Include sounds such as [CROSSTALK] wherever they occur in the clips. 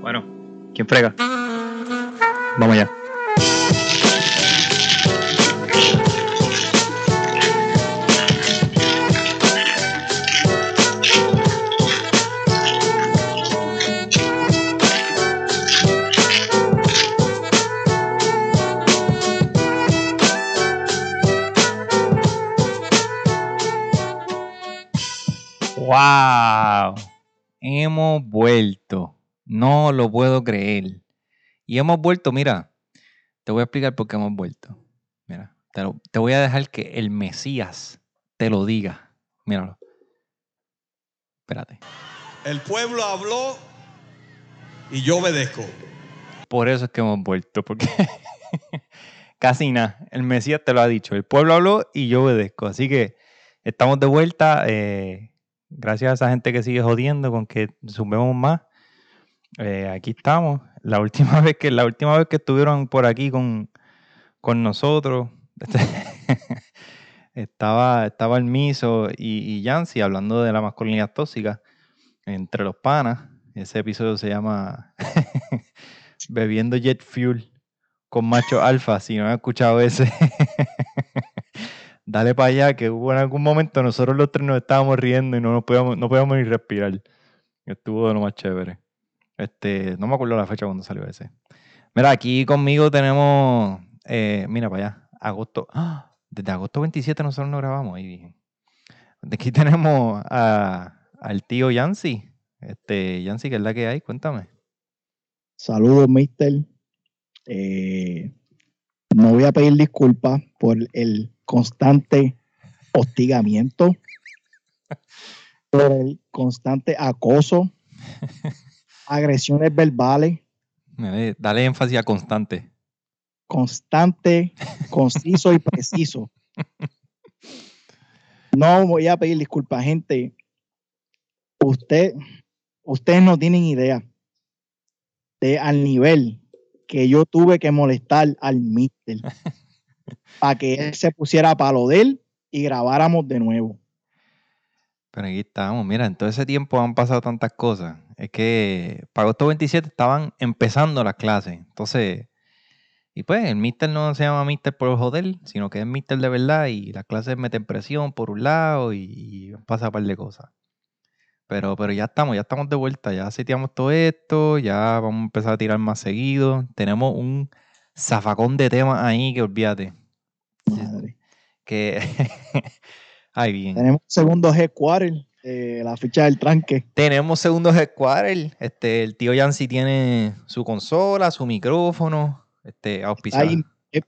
Bueno, ¿quién frega? Vamos allá. ¡Wow! Hemos vuelto. No lo puedo creer. Y hemos vuelto, mira, te voy a explicar por qué hemos vuelto. Mira, te, voy a dejar que el Mesías te lo diga. Míralo. Espérate. El pueblo habló y yo obedezco. Por eso es que hemos vuelto, porque [LAUGHS] casi nada. El Mesías te lo ha dicho. El pueblo habló y yo obedezco. Así que estamos de vuelta. Eh, gracias a esa gente que sigue jodiendo con que sumemos más. Eh, aquí estamos. La última [LAUGHS] vez que, la última vez que estuvieron por aquí con, nosotros, [LAUGHS] estaba, estaba el Miso y, y Yancy hablando de la masculinidad tóxica entre los panas. Ese episodio se llama [LAUGHS] Bebiendo Jet Fuel con macho alfa. Si no han escuchado ese, dale para allá, que hubo en algún momento nosotros los tres nos estábamos riendo y no nos podíamos, no podíamos ni respirar. Estuvo de lo más chévere. Este, no me acuerdo la fecha cuando salió ese. Mira, aquí conmigo tenemos, eh, mira para allá, agosto. ¡ah! Desde agosto 27 nosotros no grabamos, ahí dije. Aquí [LAUGHS] tenemos al tío Yancy. Este, Yancy, ¿qué es la que hay? Cuéntame. Saludos, mister. Eh, no voy a pedir disculpas por el constante hostigamiento, [LAUGHS] por el constante acoso, [LAUGHS] agresiones verbales. Dale énfasis a constante. Constante, conciso y preciso. [LAUGHS] No voy a pedir disculpas, gente. Usted, ustedes no tienen idea de al nivel que yo tuve que molestar al mister [LAUGHS] para que él se pusiera a palo de él y grabáramos de nuevo. Pero aquí estamos, mira, en todo ese tiempo han pasado tantas cosas. Es que para agosto 27 estaban empezando las clases. Entonces, y pues el mister no se llama mister por joder, sino que es mister de verdad y las clases meten presión por un lado y, pasa un par de cosas. Pero, pero ya estamos, ya estamos de vuelta, ya seteamos todo esto, ya vamos a empezar a tirar más seguido. Tenemos un zafacón de temas ahí que olvídate. Madre. Que. [LAUGHS] Ay, bien. Tenemos segundo headquarter, eh, la ficha del tranque. Tenemos segundo headquarter. Este, el tío Yancy tiene su consola, su micrófono, este, auspiciado. Eh,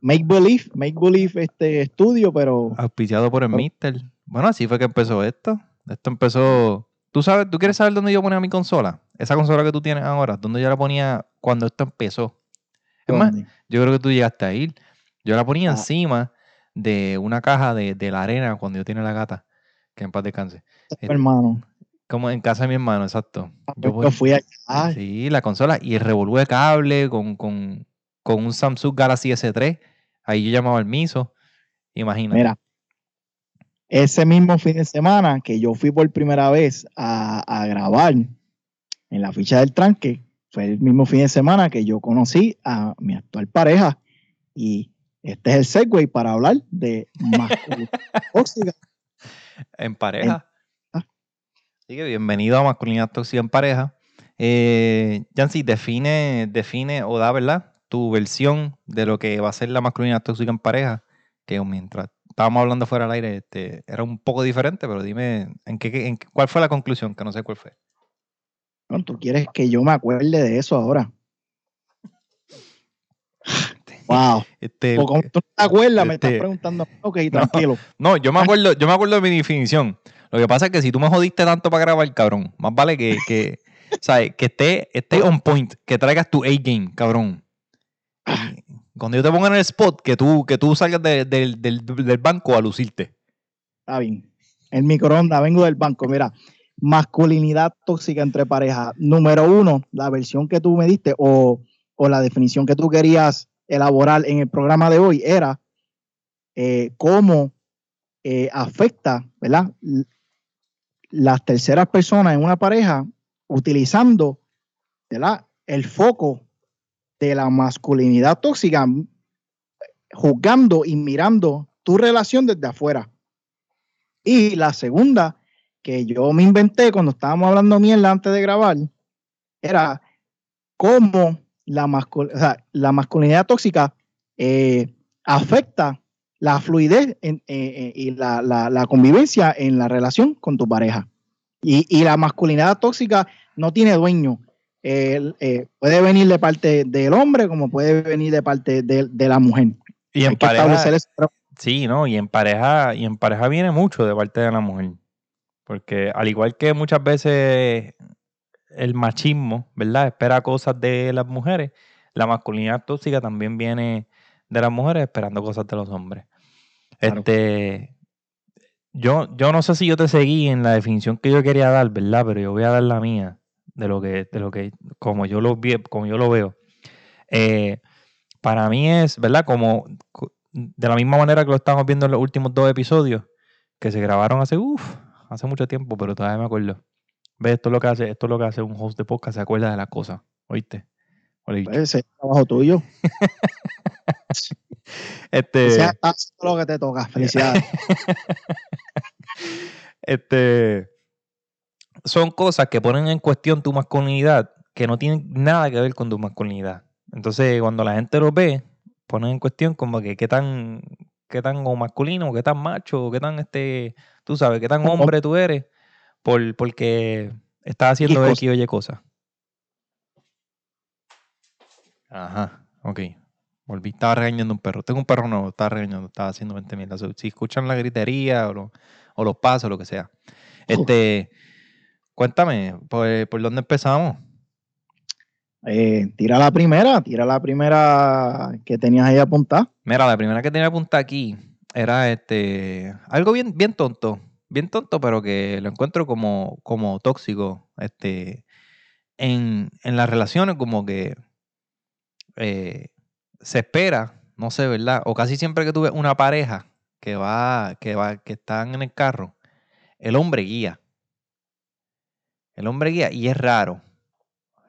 make Believe, Make Believe este estudio, pero. Auspiciado por el Mister. Bueno, así fue que empezó esto. Esto empezó. ¿Tú sabes, tú quieres saber dónde yo ponía mi consola? Esa consola que tú tienes ahora, ¿dónde yo la ponía cuando esto empezó? Es más, yo creo que tú llegaste a ir. Yo la ponía ah. encima de una caja de, la arena cuando yo tenía la gata, que en paz descanse. Mi hermano. Como en casa de mi hermano, exacto. Ah, yo fui allá. Sí, la consola y el revolú de cable con, un Samsung Galaxy S3. Ahí yo llamaba al miso. Imagínate. Mira, ese mismo fin de semana que yo fui por primera vez a, a grabar en la ficha del tranque, fue el mismo fin de semana que yo conocí a mi actual pareja y este es el segue para hablar de masculinidad [LAUGHS] tóxica. En pareja. Así que bienvenido a masculinidad tóxica en pareja. Eh, Jancy, define, define o da, ¿verdad? Tu versión de lo que va a ser la masculinidad tóxica en pareja, que mientras estábamos hablando fuera del aire, este, era un poco diferente, pero dime, ¿en qué, en, ¿cuál fue la conclusión? Que no sé cuál fue. Tú quieres que yo me acuerde de eso ahora. Wow. Este, o como tú no te acuerdas, me estás este, preguntando. Ok, tranquilo. [LAUGHS] No, yo me acuerdo, yo me acuerdo de mi definición. Lo que pasa es que si tú me jodiste tanto para grabar, cabrón, más vale que, que, [LAUGHS] ¿sabes? que esté, esté on point, que traigas tu A-game, cabrón. Cuando yo te ponga en el spot, que tú, que tú salgas del, banco a lucirte. Está bien. El microondas, vengo del banco. Mira, masculinidad tóxica entre parejas. Número uno, la versión que tú me diste o, o la definición que tú querías elaborar en el programa de hoy era eh, cómo eh, afecta ¿verdad? las terceras personas en una pareja utilizando ¿verdad? el foco de la masculinidad tóxica, juzgando y mirando tu relación desde afuera. Y la segunda, que yo me inventé cuando estábamos hablando mierda antes de grabar, era cómo la, la masculinidad tóxica eh, afecta la fluidez eh, eh, y la, convivencia en la relación con tu pareja. Y, la masculinidad tóxica no tiene dueño. puede venir de parte del hombre como puede venir de parte de, la mujer. Y en pareja, sí, ¿no? Y en pareja, y en pareja viene mucho de parte de la mujer. Porque al igual que muchas veces el machismo, ¿verdad? Espera cosas de las mujeres, la masculinidad tóxica también viene de las mujeres esperando cosas de los hombres. Este, yo, yo no sé si yo te seguí en la definición que yo quería dar, ¿verdad? Pero yo voy a dar la mía de lo que, de lo que, como yo lo vi, como yo lo veo. Eh, para mí es, ¿verdad? Como de la misma manera que lo estamos viendo en los últimos dos episodios, que se grabaron hace, hace mucho tiempo, pero todavía me acuerdo. ¿Ves? Esto es lo que hace, esto es lo que hace un host de podcast, se acuerda de las cosas, ¿oíste? Ese es trabajo tuyo. [LAUGHS] Este. lo que te toca. [LAUGHS] Felicidades. este. Son cosas que ponen en cuestión tu masculinidad que no tienen nada que ver con tu masculinidad. Entonces, cuando la gente lo ve, ponen en cuestión como que qué tan, qué tan masculino, qué tan macho, qué tan este, tú sabes, qué tan hombre tú eres, por, porque estás haciendo X o Y cosas. Ajá, ok. Volví, estaba regañando un perro. Tengo un perro nuevo, estaba regañando, estaba haciendo 20 mil. Si escuchan la gritería o, o los pasos, lo que sea. Este, cuéntame, ¿por, ¿por dónde empezamos? Eh, tira la primera, tira la primera que tenías ahí apuntada. Mira, la primera que tenía apuntada aquí era este algo bien, bien tonto, bien tonto, pero que lo encuentro como, como tóxico. Este, en, en las relaciones, como que eh, se espera, no sé, ¿verdad? O casi siempre que tuve una pareja que va, que va, que están en el carro, el hombre guía. El hombre guía, y es raro.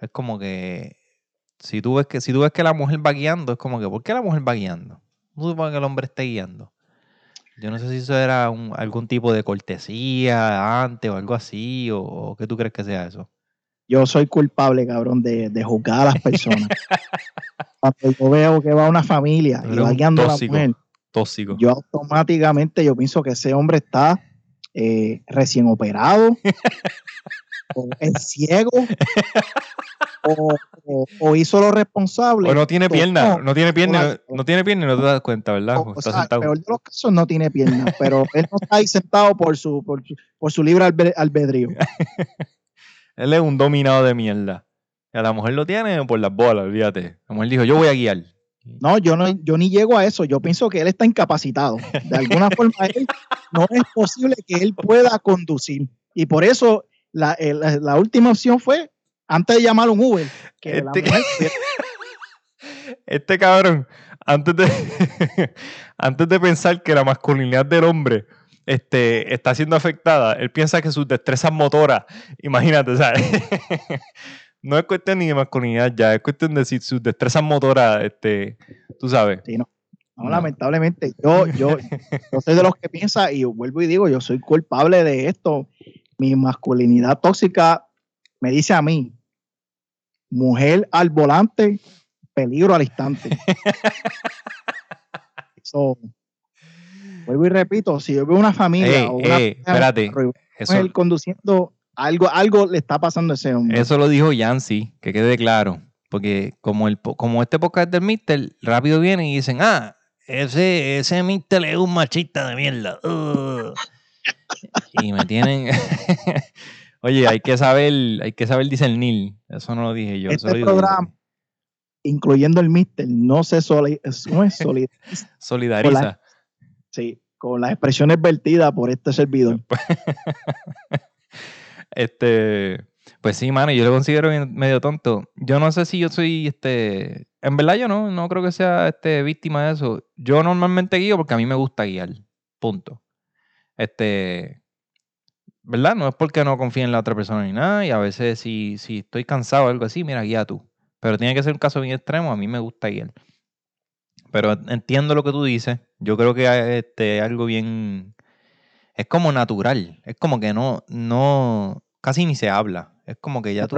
Es como que si tú ves que, si tú ves que la mujer va guiando, es como que, ¿por qué la mujer va guiando? No supongo que el hombre esté guiando. Yo no sé si eso era algún tipo de cortesía antes o algo así, o, o, qué tú crees que sea eso. Yo soy culpable, cabrón, de, de juzgar a las personas. [LAUGHS] Cuando yo veo que va una familia y va guiando a la mujer, tóxico. yo automáticamente yo pienso que ese hombre está eh, recién operado, [LAUGHS] o es ciego, o, hizo lo responsable. O no tiene pierna, no, tiene pierna, no, tiene pierna y no te das cuenta, ¿verdad? O, sea, peor de los casos no tiene pierna, pero [LAUGHS] él no está ahí sentado por su, por, por su libre albedrío. [LAUGHS] él es un dominado de mierda. A la mujer lo tiene por las bolas, olvídate. La mujer dijo, yo voy a guiar. No, yo no, yo ni llego a eso. Yo pienso que él está incapacitado. De alguna forma, no es posible que él pueda conducir. Y por eso la, la, última opción fue, antes de llamar a un Uber, que este, [LAUGHS] este cabrón, antes de, [LAUGHS] antes de pensar que la masculinidad del hombre este, está siendo afectada, él piensa que sus destrezas motoras, imagínate, ¿sabes? [LAUGHS] no es cuestión ni de masculinidad ya, es cuestión de si sus destrezas motoras, este, tú sabes. Sí, no. No, lamentablemente, yo, yo, yo soy de los que piensa, y vuelvo y digo, yo soy culpable de esto. Mi masculinidad tóxica me dice a mí, mujer al volante, peligro al instante. [LAUGHS] vuelvo y repito, si yo veo una familia o una espérate, eso, conduciendo algo, algo le está pasando a ese hombre. Eso lo dijo Yancy, que quede claro. Porque como, el, como este podcast del Mister, rápido vienen y dicen, ah, ese, ese Mister es un machista de mierda. [LAUGHS] y me tienen... [LAUGHS] Oye, hay que saber, hay que saber discernir. Eso no lo dije yo. Este programa, incluyendo el Mister, no se solidariza. [LAUGHS] sí, con las expresiones vertidas por este servidor. Este, pues sí, mano, yo lo considero medio tonto. Yo no sé si yo soy, este, en verdad yo no, no creo que sea, este, víctima de eso. Yo normalmente guío porque a mí me gusta guiar, punto. Este, ¿verdad? No es porque no confíe en la otra persona ni nada, y a veces si, si estoy cansado o algo así, mira, guía tú. Pero tiene que ser un caso bien extremo, a mí me gusta guiar. Pero entiendo lo que tú dices, yo creo que este, algo bien... Es como natural, es como que no, no, casi ni se habla. Es como que ya tú...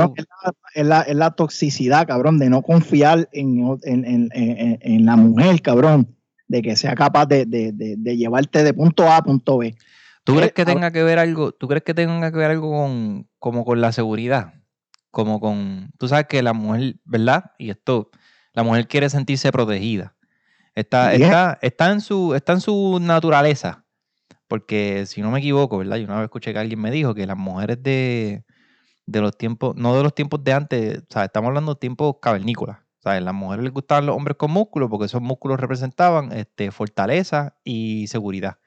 Es la, es la, toxicidad, cabrón, de no confiar en, en, en, en, la mujer, cabrón, de que sea capaz de, de, de llevarte de punto A a punto B. ¿Tú crees que tenga que ver algo, tú crees que tenga que ver algo con, como con la seguridad? Como con, tú sabes que la mujer, ¿verdad? Y esto, la mujer quiere sentirse protegida. Está, está, está, en su, está en su naturaleza. Porque si no me equivoco, ¿verdad? Yo una vez escuché que alguien me dijo que las mujeres de, de los tiempos, no de los tiempos de antes, o sea, estamos hablando de tiempos cavernícolas. A las mujeres les gustaban los hombres con músculos porque esos músculos representaban este, fortaleza y seguridad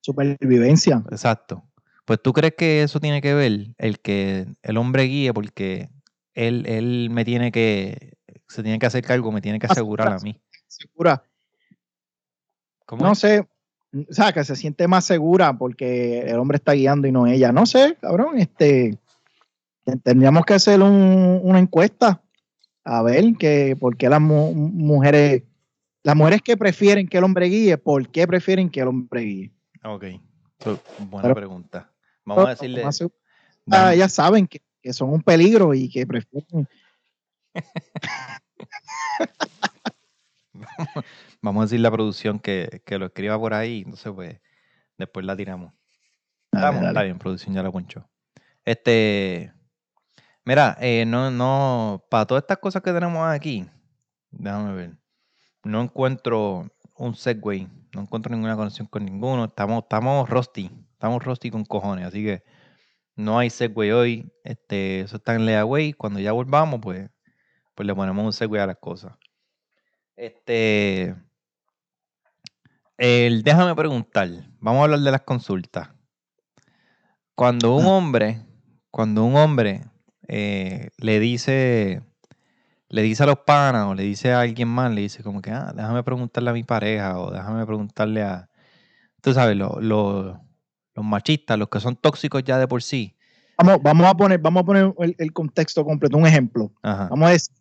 supervivencia. Exacto. Pues tú crees que eso tiene que ver, el que el hombre guíe, porque él, él me tiene que, se tiene que hacer cargo, me tiene que asegurar a mí. Segura. ¿Cómo no sé, o sea, que se siente más segura porque el hombre está guiando y no ella. No sé, cabrón, este, tendríamos que hacer una encuesta a ver que por qué las mujeres, las mujeres que prefieren que el hombre guíe, ¿por qué prefieren que el hombre guíe? Ok, buena pregunta. Vamos a decirle. Ah, ya saben que, son un peligro y que prefieren. [LAUGHS] Vamos a decir la producción que, lo escriba por ahí, entonces pues después la tiramos. Está bien, producción ya la poncho. Este, mira, eh, no, no, para todas estas cosas que tenemos aquí, déjame ver, no encuentro un segue no encuentro ninguna conexión con ninguno. Estamos, estamos rusty. Estamos rusty con cojones. Así que no hay segue hoy. Este, eso está en layaway. Cuando ya volvamos, pues, pues le ponemos un segue a las cosas. Este. El, déjame preguntar. Vamos a hablar de las consultas. Cuando un ah. hombre, cuando un hombre eh, le dice le dice a los panas o le dice a alguien más, le dice como que, ah, déjame preguntarle a mi pareja o déjame preguntarle a, tú sabes, los machistas, los que son tóxicos ya de por sí. Vamos, vamos a poner, vamos a poner el, contexto completo, un ejemplo. Vamos a decir,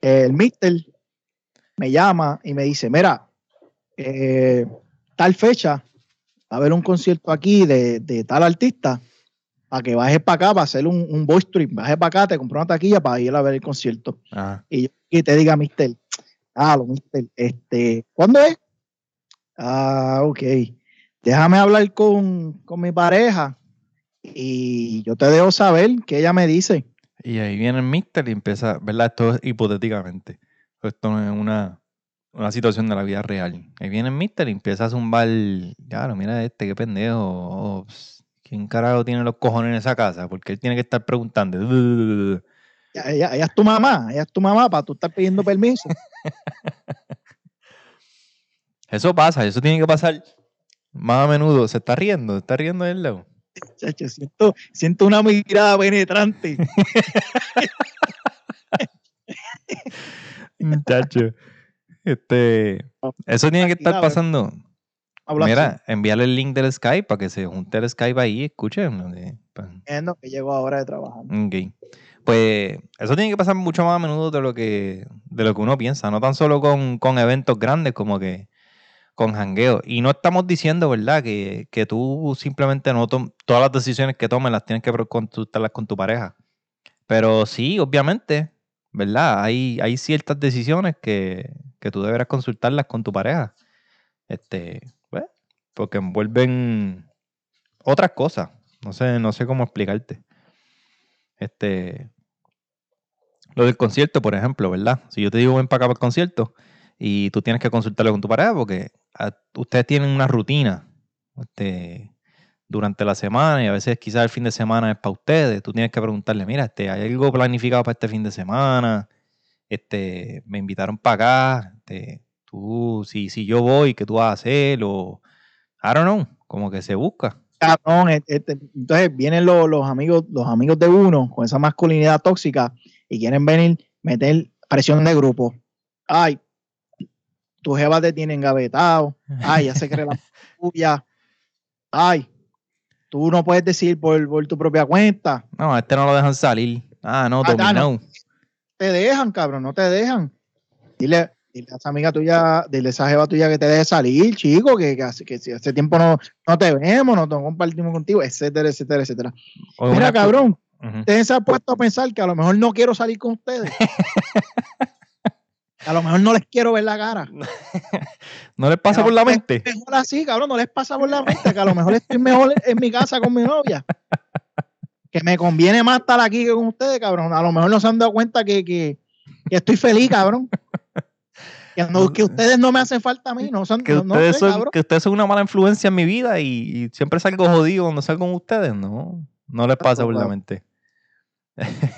el mister me llama y me dice, mira, eh, tal fecha va a haber un concierto aquí de, de tal artista para que bajes para acá para hacer un, un voice trip, bajes para acá, te compro una taquilla para ir a ver el concierto. Y, te diga, mister, ah, lo mister, este, ¿cuándo es? Ah, ok. Déjame hablar con, con mi pareja y yo te dejo saber qué ella me dice. Y ahí viene el mister y empieza, ¿verdad? Esto es hipotéticamente. Esto no es una, una situación de la vida real. Ahí viene el mister y empieza a zumbar, claro, mira este, qué pendejo. Oh, ¿Quién carajo tiene los cojones en esa casa? Porque él tiene que estar preguntando. Ella, es tu mamá, ella es tu mamá para tú estar pidiendo permiso. [LAUGHS] eso pasa, eso tiene que pasar más a menudo. Se está riendo, se está riendo él, Leo. siento, siento una mirada penetrante. [LAUGHS] Muchacho. Este, eso tiene que estar pasando. Mira, envíale el link del Skype para que se junte el Skype ahí y escuchen. no, que llegó ahora de trabajar. Ok. Pues eso tiene que pasar mucho más a menudo de lo que, de lo que uno piensa, no tan solo con, eventos grandes como que con jangueo. Y no estamos diciendo, ¿verdad?, que, tú simplemente no todas las decisiones que tomes las tienes que consultarlas con tu pareja. Pero sí, obviamente, ¿verdad? Hay, hay ciertas decisiones que, que tú deberás consultarlas con tu pareja. Este, porque envuelven otras cosas. No sé, no sé cómo explicarte. Este, lo del concierto, por ejemplo, ¿verdad? Si yo te digo ven para acá para el concierto y tú tienes que consultarlo con tu pareja porque ustedes tienen una rutina este, durante la semana y a veces quizás el fin de semana es para ustedes. Tú tienes que preguntarle, mira, este, ¿hay algo planificado para este fin de semana? Este, me invitaron para acá. Este, tú, si, si yo voy, ¿qué tú vas a hacer? O I don't know, como que se busca. Este, entonces vienen los, amigos, los amigos de uno con esa masculinidad tóxica y quieren venir, meter presión de grupo. Ay, tu jeva te tiene engavetado. Ay, ya se cree la [LAUGHS] tuya. Ay, tú no puedes decir por, por tu propia cuenta. No, a este no lo dejan salir. Ah, no, Ah, no. Te dejan, cabrón, no te dejan. Dile, dile a esa amiga tuya, dile a esa jeva tuya que te deje salir, chico, que, que, que si hace tiempo no, no te vemos, no, no compartimos contigo, etcétera, etcétera, etcétera. O Mira, cabrón, Ujú. ustedes se han puesto a pensar que a lo mejor no quiero salir con ustedes. [LAUGHS] a lo mejor no les quiero ver la cara. [LAUGHS] ¿No les pasa por la mente? Mejor así, cabrón, no les pasa por la mente que a lo mejor estoy mejor en mi casa con mi novia. Que me conviene más estar aquí que con ustedes, cabrón. A lo mejor no se han dado cuenta que, que, que estoy feliz, cabrón. Que, no- que ustedes no me hacen falta a mí. No, son, Que no, no ustedes, sé, son, que ustedes son una mala influencia en mi vida y, y siempre salgo jodido cuando salgo con ustedes. No, no les pasa por la mente.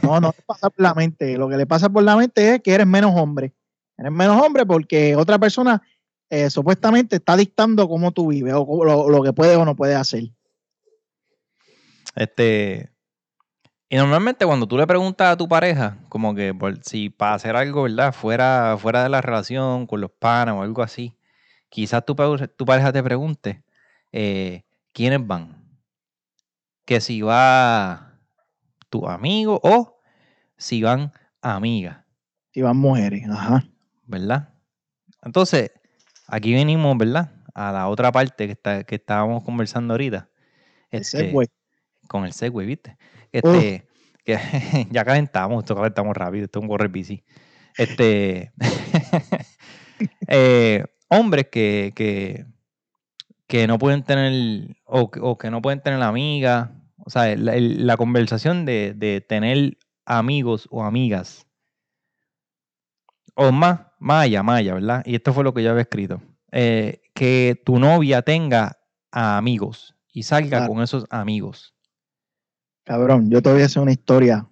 No, no le pasa por la mente. Lo que le pasa por la mente es que eres menos hombre. Eres menos hombre porque otra persona eh, supuestamente está dictando cómo tú vives o lo, lo que puedes o no puedes hacer. Este. Y normalmente cuando tú le preguntas a tu pareja, como que por- si para hacer algo, ¿verdad? Fuera, fuera de la relación, con los panas o algo así, quizás tu, tu pareja te pregunte, eh, ¿quiénes van? Que si va tu amigo o si van amigas, Si van mujeres. Ajá. ¿verdad? Entonces, aquí venimos, ¿verdad? A la otra parte que, está, que estábamos conversando ahorita. Ese Este, con el Segway, ¿viste? Este, que [LAUGHS] ya calentamos, esto calentamos rápido, esto es un correr bici. Este, [LAUGHS] eh, hombres que, que, que no pueden tener, o, que- o que no pueden tener amigas, o sea, la, conversación de, de tener amigos o amigas, o más, más allá, ¿verdad? Y esto fue lo que yo había escrito. Eh, que tu novia tenga a amigos y salga Claro. con esos amigos. Cabrón, yo te voy a hacer una historia.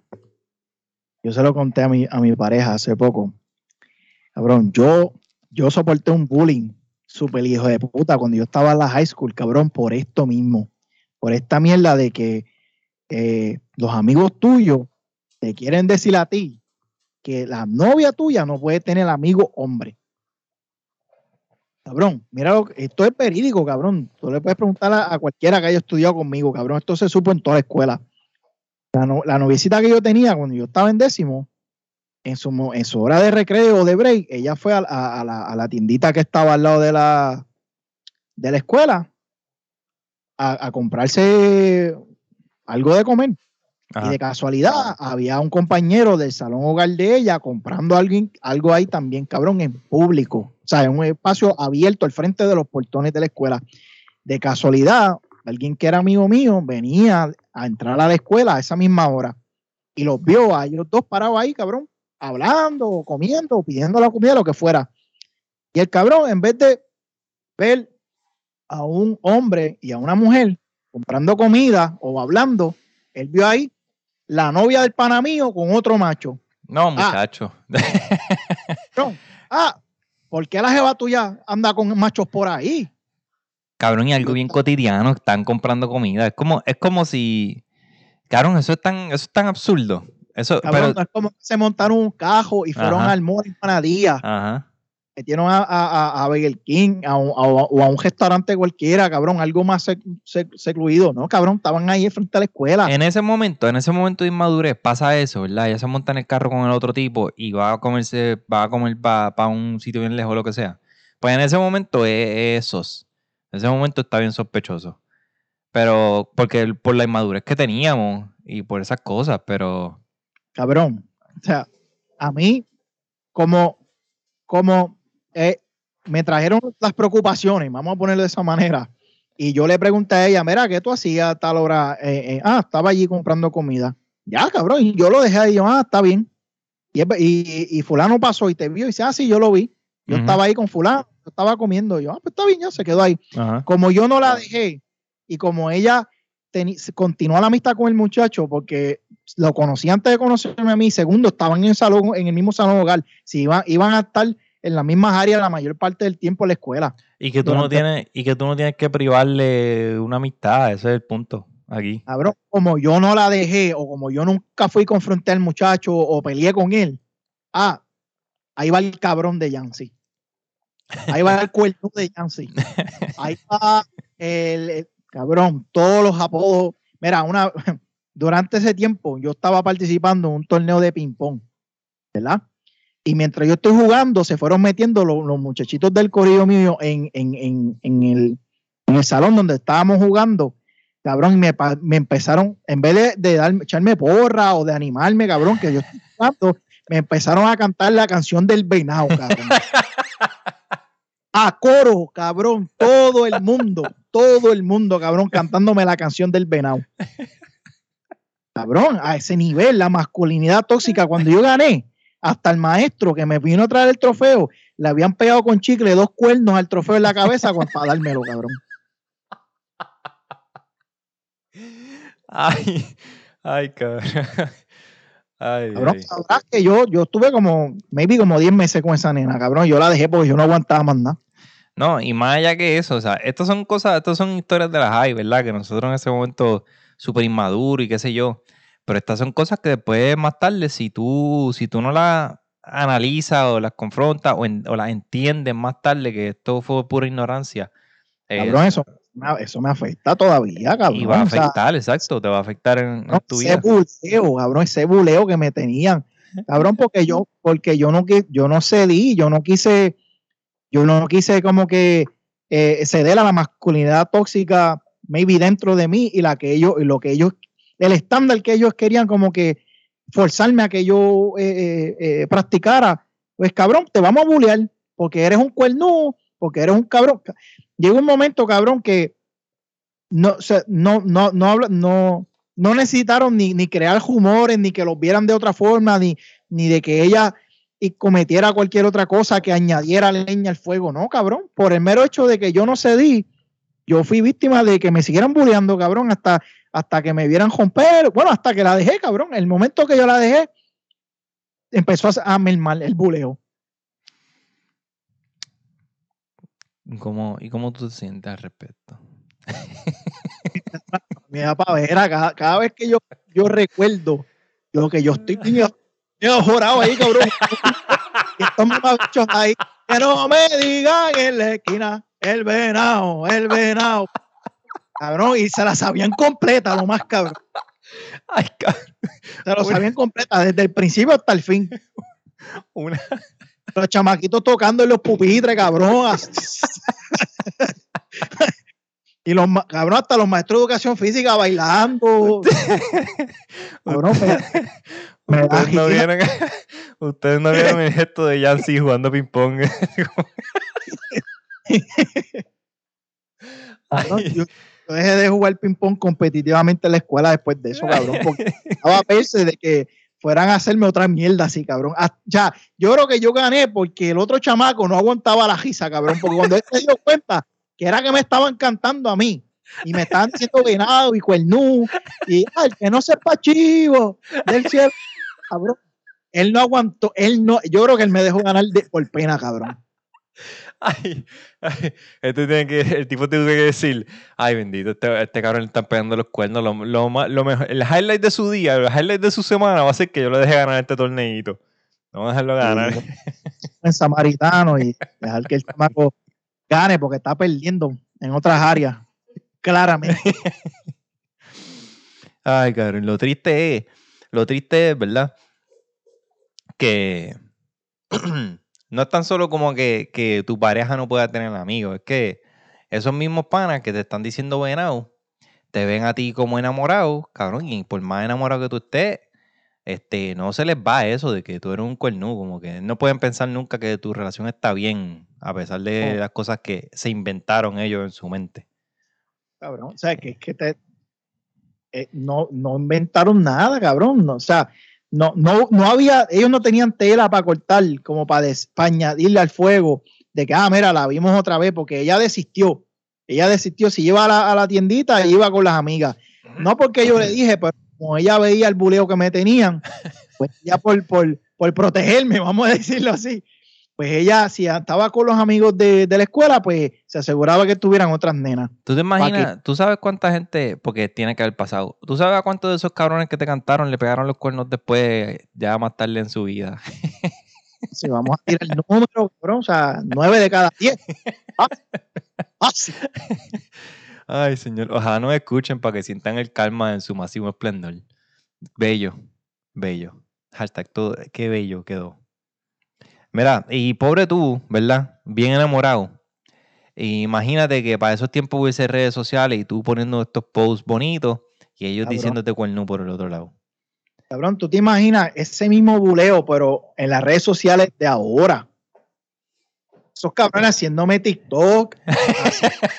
Yo se lo conté a mi, a mi pareja hace poco. Cabrón, yo, yo soporté un bullying súper hijo de puta cuando yo estaba en la high school, cabrón, por esto mismo. Por esta mierda de que los amigos tuyos te quieren decir a ti que la novia tuya no puede tener amigo hombre. Cabrón, mira, lo esto es verídico, cabrón. Tú le puedes preguntar a, a cualquiera que haya estudiado conmigo, cabrón. Esto se supo en toda la escuela. La, no- la noviecita que yo tenía cuando yo estaba en décimo, en su, en su hora de recreo o de break, ella fue a, a- a la, a la tiendita que estaba al lado de la, de la escuela a, comprarse algo de comer. Y de casualidad había un compañero del salón hogar de ella comprando alguien, algo ahí también, cabrón, en público. O sea, en un espacio abierto al frente de los portones de la escuela. De casualidad, alguien que era amigo mío venía a entrar a la escuela a esa misma hora y los vio a ellos dos parados ahí, cabrón, hablando, comiendo, pidiendo la comida, lo que fuera. Y el cabrón, en vez de ver a un hombre y a una mujer comprando comida o hablando, él vio ahí la novia del pana mío con otro macho. No, muchacho. [LAUGHS] Ah, ¿por qué la jeva tuya anda con machos por ahí? Cabrón, y algo bien cotidiano, están comprando comida. Es como, es como si. Cabrón, eso es tan, eso es tan absurdo. Eso, Cabrón, pero. es como que se montaron un cajo y fueron Ajá. al mall en Panadía, Ajá. metieron a, a, a, Burger King a un- a- o a un restaurante cualquiera, cabrón, algo más sec- sec- secluido, ¿no? Cabrón, estaban ahí frente a la escuela. En ese momento, en ese momento de inmadurez, pasa eso, ¿verdad? Ella se monta en el carro con el otro tipo y va a comerse, va a comer para un sitio bien lejos, lo que sea. Pues en ese momento es esos. En ese momento está bien sospechoso. Pero, porque por la inmadurez que teníamos y por esas cosas, pero. Cabrón. O sea, a mí, como, como eh, me trajeron las preocupaciones, vamos a ponerlo de esa manera, y yo le pregunté a ella, mira, ¿qué tú hacías a tal hora? Eh, eh, ah, estaba allí comprando comida. Ya, cabrón, y yo lo dejé ahí, yo, ah, está bien. Y, y, y fulano pasó y te vio y dice, ah, sí, yo lo vi. Yo estaba ahí con fulano, estaba comiendo. Yo, ah, pues está bien, ya se quedó ahí. Ajá. Como yo no la dejé y como ella continuó la amistad con el muchacho porque lo conocí antes de conocerme a mí, segundo, estaban en el salón, en el mismo salón hogar, si iban, iban a estar en las mismas áreas la mayor parte del tiempo en la escuela. Y que tú no tienes, y que tú no tienes que privarle una amistad, ese es el punto aquí. Cabrón, como yo no la dejé o como yo nunca fui confronté al muchacho o peleé con él, ah, ahí va el cabrón de Yancy. Ahí va el cuerno de Yancy. Ahí va el, cabrón, todos los apodos. Mira, una, [LAUGHS] durante ese tiempo yo estaba participando en un torneo de ping-pong, ¿verdad? Y mientras yo estoy jugando, se fueron metiendo los, muchachitos del corrido mío en, en, en, en, el, en el salón donde estábamos jugando. Cabrón, y me, me empezaron, en vez de, de darme, echarme porra o de animarme, cabrón, que yo estoy jugando, me empezaron a cantar la canción del venado, cabrón. [LAUGHS] A coro, cabrón, todo el mundo, todo el mundo, cabrón, cantándome la canción del venado. Cabrón, a ese nivel, la masculinidad tóxica, cuando yo gané, hasta el maestro que me vino a traer el trofeo, le habían pegado con chicle dos cuernos al trofeo en la cabeza para dármelo, cabrón. Ay, ay, cabrón. Ay, Cabrón, ay. sabrás que yo, yo estuve como, maybe como 10 meses con esa nena, cabrón. Yo la dejé porque yo no aguantaba más nada. No, y más allá que eso, o sea, estas son cosas, estas son historias de las high, ¿verdad? Que nosotros en ese momento súper inmaduro y qué sé yo. Pero estas son cosas que después, más tarde, si tú, si tú no las analizas o las confrontas o, en- o las entiendes más tarde que esto fue pura ignorancia, eh, Cabrón, eso, me- eso me afecta todavía, cabrón. y va a O sea, afectar, exacto, te va a afectar en, tu ese vida. buleo, cabrón, ese buleo que me tenían. Cabrón, porque yo, porque yo no yo no cedí, yo no quise, yo no quise como que eh, ceder a la masculinidad tóxica, maybe dentro de mí, y la que ellos, y lo que ellos, el estándar que ellos querían como que forzarme a que yo eh, eh, practicara, pues cabrón, te vamos a bulear, porque eres un cuerno, porque eres un cabrón. Llega un momento, cabrón, que no, o no, no, no, habla- no, no necesitaron ni, ni crear rumores, ni que los vieran de otra forma, ni, ni de que ella y cometiera cualquier otra cosa que añadiera leña al fuego. No, cabrón. Por el mero hecho de que yo no cedí, yo fui víctima de que me siguieran bulleando, cabrón, hasta, hasta que me vieran romper. Bueno, hasta que la dejé, cabrón. El momento que yo la dejé, empezó a, mermar el buleo. ¿Cómo, ¿Y cómo tú te sientes al respecto? [LAUGHS] Me da pavera cada, cada vez que yo, yo recuerdo lo que yo estoy bien jorado ahí, cabrón. y estos mamabichos ahí, que no me digan en la esquina, el venado, el venado. Cabrón, y se la sabían completa, lo más cabrón. Ay, cabrón. Se lo sabían completa, desde el principio hasta el fin. Una, Los chamaquitos tocando en los pupitres, cabrón. y los cabrón, hasta los maestros de educación física bailando. [LAUGHS] Cabrón, da ustedes, no vieron, [LAUGHS] ustedes no vieron el gesto de Yancy jugando ping pong. Cabrón, [LAUGHS] yo, yo dejé de jugar ping-pong competitivamente en la escuela después de eso, cabrón, porque [LAUGHS] estaba a de que fueran a hacerme otra mierda así, cabrón. Ah, ya, yo creo que yo gané porque el otro chamaco no aguantaba la risa, cabrón, porque cuando él se dio cuenta que era que me estaban cantando a mí y me estaban diciendo venado y cuernú y ay, que no sepa chivo del cielo, cabrón. Él no aguantó, él no, yo creo que él me dejó ganar de- por pena, cabrón. Ay, ay, este tiene que, el tipo tiene que decir, ay bendito, este, este cabrón le están pegando los cuernos, lo, lo, lo mejor, el highlight de su día, el highlight de su semana va a ser que yo le deje ganar este torneito. Vamos a dejarlo ganar. en samaritano y dejar que el chamaco gane porque está perdiendo en otras áreas. Claramente. [LAUGHS] Ay, cabrón, lo triste es, lo triste es, ¿verdad? Que [CLEARS THROAT] no es tan solo como que, que tu pareja no pueda tener amigos, es que esos mismos panas que te están diciendo venado, te ven a ti como enamorado, cabrón, y por más enamorado que tú estés, este, no se les va eso de que tú eres un cuernudo, como que no pueden pensar nunca que tu relación está bien, a pesar de Oh. las cosas que se inventaron ellos en su mente. Cabrón. O sea, que es que te, eh, no, no inventaron nada, cabrón. No, o sea, no, no, no había, ellos no tenían tela para cortar, como para, des- para añadirle al fuego, de que, ah, mira, la vimos otra vez, porque ella desistió. Ella desistió, si iba a la, a la tiendita, iba con las amigas. No porque yo le dije, pero como ella veía el buleo que me tenían, [LAUGHS] pues ya por, por, por protegerme, vamos a decirlo así, pues ella, si estaba con los amigos de, de la escuela, pues se aseguraba que tuvieran otras nenas. ¿Tú te que- imaginas? ¿Tú sabes cuánta gente, porque tiene que haber pasado, ¿tú sabes a cuántos de esos cabrones que te cantaron le pegaron los cuernos después, ya más tarde en su vida? [LAUGHS] Si vamos a tirar el número, cabrón, o sea, nueve de cada diez. [LAUGHS] Fácil. Fácil. Ay, señor. Ojalá no escuchen para que sientan el calma en su masivo esplendor. Bello, bello. Hashtag todo. Qué bello quedó. Mira, y pobre tú, ¿verdad? Bien enamorado. Imagínate que para esos tiempos hubiese redes sociales y tú poniendo estos posts bonitos y ellos Cabrón. diciéndote cuerno por el otro lado. Cabrón, tú te imaginas ese mismo buleo, pero en las redes sociales de ahora. Esos cabrones haciéndome TikTok, [LAUGHS] haci-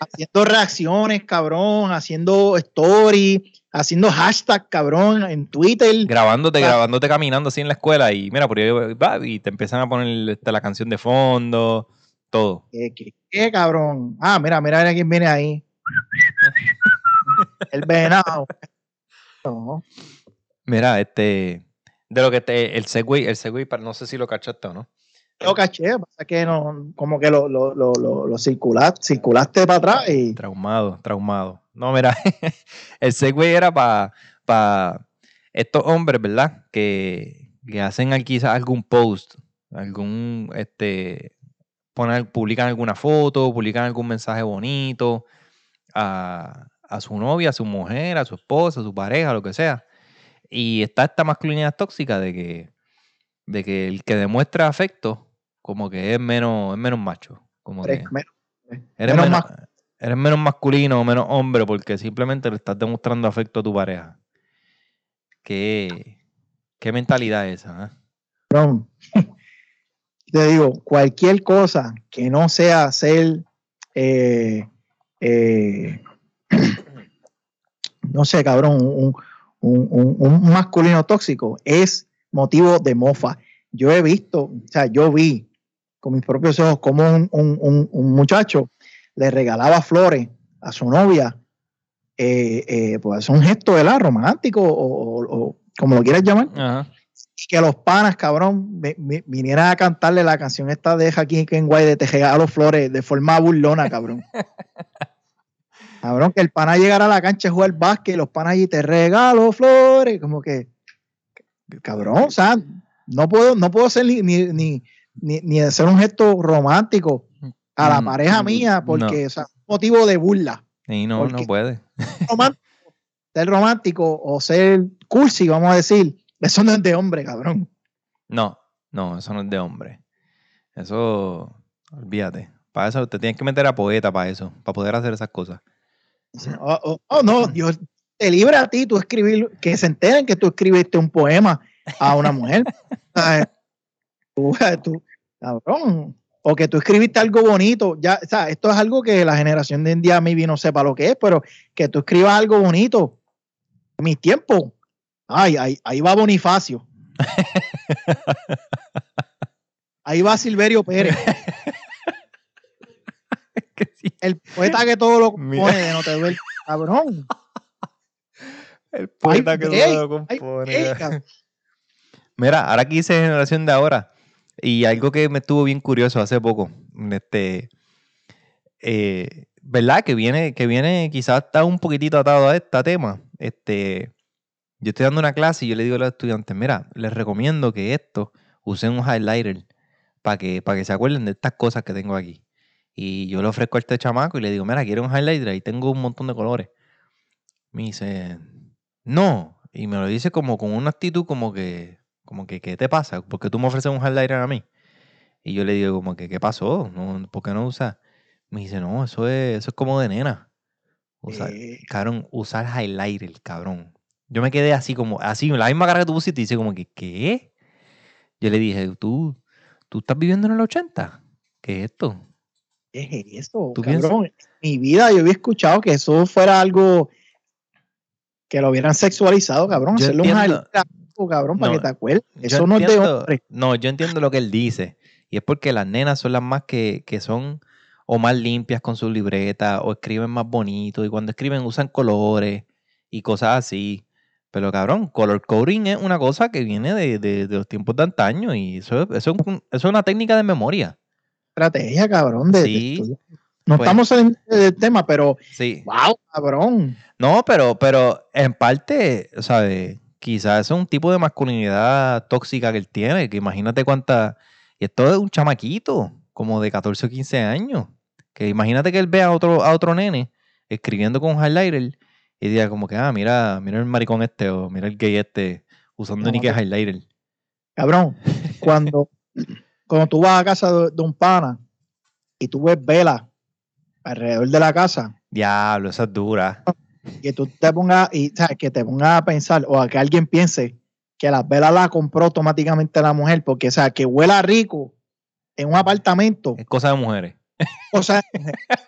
haciendo reacciones, cabrón, haciendo story, haciendo hashtag, cabrón, en Twitter. grabándote, Claro. grabándote caminando así en la escuela y mira, por ahí va, y te empiezan a poner este, la canción de fondo, todo. ¿Qué, qué, qué, cabrón? Ah, mira, mira, mira quién viene ahí. [LAUGHS] El venado. No. Mira, este, de lo que te, el Segway, el Segway, no sé si lo cachaste o no. Lo caché, pasa que no, como que lo, lo, lo, lo, lo circulaste, circulaste para atrás y Traumado, traumado. No, mira, [LAUGHS] el Segway era para estos hombres, ¿verdad? Que, que hacen quizás algún post, algún, este, poner, publican alguna foto, publican algún mensaje bonito a, a su novia, a su mujer, a su esposa, a su pareja, lo que sea. Y está esta masculinidad tóxica de que, de que el que demuestra afecto, como que es menos, es menos macho. Como que, menos, Eres Menos menos, eres menos masculino o menos hombre porque simplemente le estás demostrando afecto a tu pareja. ¿Qué, qué mentalidad es esa? cabrón. [LAUGHS] Te digo, cualquier cosa que no sea ser, eh, eh, [CLEARS THROAT] no sé, cabrón, un, un- masculino tóxico es motivo de mofa. Yo he visto, o sea, yo vi con mis propios ojos cómo un, un- un- un muchacho le regalaba flores a su novia. eh, eh, pues es un gesto ¿verdad? romántico o, o- o como lo quieras llamar Ajá. y que los panas, cabrón, vi- vi- vinieran a cantarle la canción esta de aquí en Guay de Te regalo flores de forma burlona, cabrón. [LAUGHS] cabrón, que el pana llegara a la cancha a jugar básquet los panas allí te regalo flores, como que, cabrón, o sea, no puedo, no puedo ser ni, ni, ni, ni, ni hacer un gesto romántico a la Mm, pareja mía porque, no. o sea, motivo de burla. Y no, no puede. Romántico, ser romántico o ser cursi, vamos a decir, eso no es de hombre, cabrón. No, no, eso no es de hombre. Eso, olvídate. Para eso te tienes que meter a poeta para eso, para poder hacer esas cosas. Oh, oh, oh, no, Dios te libre a ti tú escribir, que se enteren que tú escribiste un poema a una mujer. [LAUGHS] Tú, tú, cabrón. O que tú escribiste algo bonito. Ya, o sea, esto es algo que la generación de hoy en día maybe no sepa lo que es, pero que tú escribas algo bonito. En mis tiempos. Ay, ahí, ahí va Bonifacio. [LAUGHS] Ahí va Silverio Pérez, [LAUGHS] sí, el poeta que todo lo Mira. pone de no te duele. Cabrón. el poeta que todo lo compone. Mira, ahora que hice generación de ahora, y algo que me estuvo bien curioso hace poco, este, eh, ¿verdad? Que viene, que viene, quizás está un poquitito atado a este tema. Este, yo estoy dando una clase y yo le digo a los estudiantes, mira, les recomiendo que esto usen un highlighter para que, para que se acuerden de estas cosas que tengo aquí. Y yo le ofrezco a este chamaco y le digo, mira, quiero un highlighter, ahí tengo un montón de colores. Me dice, no. Y me lo dice como con una actitud como que, como que, ¿qué te pasa? ¿Por qué tú me ofreces un highlighter a mí? Y yo le digo como que, ¿qué pasó? No, ¿Por qué no usas? Me dice, no, eso es, eso es como de nena. Usar, Eh, cabrón, usar highlighter, cabrón. Yo me quedé así como, así, la misma cara que tú pusiste, y dice como que, ¿qué? Yo le dije, ¿tú, tú estás viviendo en el 80? ¿Qué es esto? ¿Qué es eso? ¿Tú cabrón? En mi vida yo había escuchado que eso fuera algo que lo hubieran sexualizado, cabrón. Yo Hacerle un entiendo. highlight a cabrón, para No, que te acuerdes. Eso no es de hombre. No, yo entiendo lo que él dice. Y es porque las nenas son las más que, que son o más limpias con su libreta o escriben más bonito y cuando escriben usan colores y cosas así. Pero cabrón, color coding es una cosa que viene de, de- de los tiempos de antaño y eso, eso, es un- eso es una técnica de memoria. Estrategia, cabrón. De, Sí, no pues. estamos saliendo del tema, pero Sí. wow, cabrón. No, pero, pero en parte, ¿sabes? Quizás es un tipo de masculinidad tóxica que él tiene, que imagínate cuánta... Y esto es un chamaquito, como de 14 o 15 años. Que imagínate que él vea a otro, a otro nene escribiendo con un highlighter y diga como que, ah, mira, mira el maricón este o mira el gay este usando No, ni que highlighter. Cabrón, cuando, [LAUGHS] cuando tú vas a casa de, de un pana y tú ves velas alrededor de la casa, Diablo, esa es dura. Que tú te pongas y sea, que te pongas a pensar o a que alguien piense que las velas las compró automáticamente la mujer, porque o sea, que huela rico en un apartamento, Es cosa de mujeres. o sea, [LAUGHS]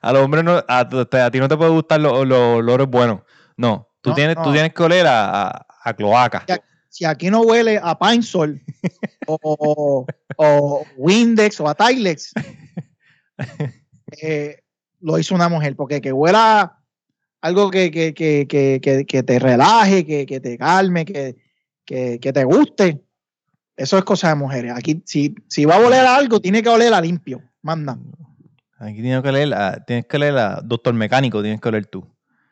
A los hombres no, a, ti no te puede gustar los los olores buenos. No, tú, No, tienes, tú tienes que oler a, a, a cloaca. Ya. si aquí no huele a Pine Sol [LAUGHS] o, o Windex o a Tilex, [LAUGHS] eh, lo hizo una mujer, porque que huela algo que, que, que, que, te relaje, que, que te calme, que, que, que te guste, eso es cosa de mujeres. Aquí, si, si va a oler a algo, tiene que oler a limpio, manda. Aquí tienes que oler, a, tienes que oler a doctor mecánico, tienes que oler tú.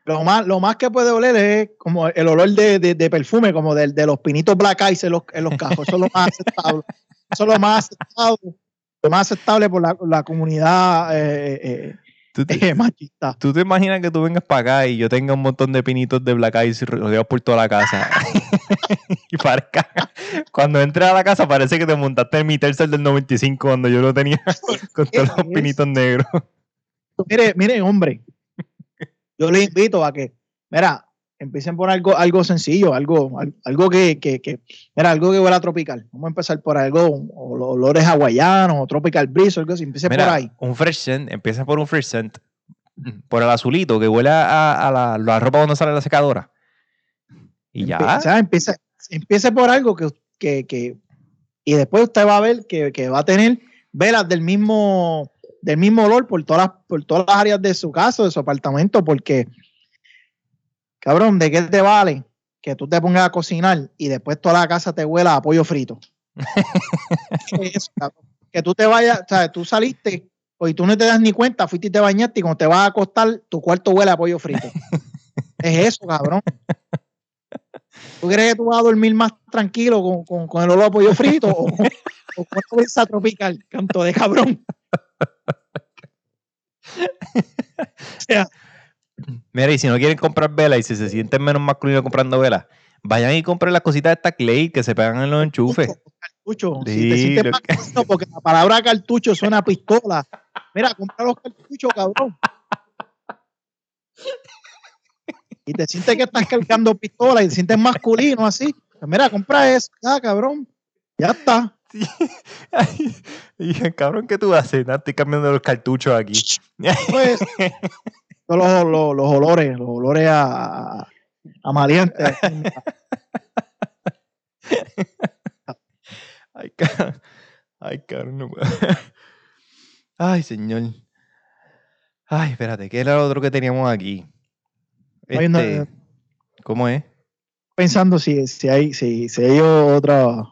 Lo más, lo más que puede oler es como el olor de, de, de perfume, como del- de, los pinitos black eyes en los, en los cajos. Eso es lo más aceptable. Eso es lo más aceptable, lo más aceptable por la, la comunidad eh, eh, ¿Tú te, machista. tú te imaginas que tú vengas para acá y yo tenga un montón de pinitos de Black Eyes rodeados por toda la casa? [LAUGHS] y parezca, cuando entres a la casa parece que te montaste en mi tercer del 95 cuando yo lo tenía [LAUGHS] con todos los pinitos negros. Mire, mire, hombre, yo les invito a que, mira, empiecen por algo, algo sencillo, algo, al- algo que, que, que, mira, algo que huela tropical. Vamos a empezar por algo, o los olores hawaianos, o tropical breeze, algo así. Empiecen por ahí. un fresh scent, empieza por un fresh scent, por el azulito que huele a, a la, la ropa cuando sale la secadora. Y ya. Empe- o sea, empiece, empiece por algo que, que, que- y después usted va a ver que, que va a tener velas del mismo, del mismo olor por todas, las, por todas las áreas de su casa, de su apartamento, porque, cabrón, ¿de qué te vale que tú te pongas a cocinar y después toda la casa te huela a pollo frito? [LAUGHS] ¿Qué es eso, cabrón? que tú te vayas, o sea, tú saliste y tú no te das ni cuenta, fuiste y te bañaste y cuando te vas a acostar, tu cuarto huele a pollo frito. [LAUGHS] es eso, cabrón. ¿Tú crees que tú vas a dormir más tranquilo con, con, con el olor a pollo frito o, o con una brisa tropical? Canto de cabrón. [LAUGHS] o sea, Mira, y si no quieren comprar velas y si se sienten menos masculinos comprando velas, vayan y compren las cositas de esta Clay que se pegan en los enchufes. cartucho. Si Sí, te sientes lo más que- porque la palabra cartucho suena a pistola. Mira, compra los cartuchos, cabrón. Y te sientes que estás cargando pistola y te sientes masculino así. Pues mira, compra eso, ya, cabrón. Ya está. [LAUGHS] Ay, y dije, cabrón, ¿qué tú haces? Nada, estoy cambiando los cartuchos aquí. Pues, todos los, los- los olores, los olores a, a, maleante. [LAUGHS] Ay, ca- Ay, cabrón, no puedo. [LAUGHS] Ay, señor. Ay, espérate, ¿qué era lo otro que teníamos aquí? Hay una- Este, ¿Cómo es? Pensando si, si hay, si, si hay otro,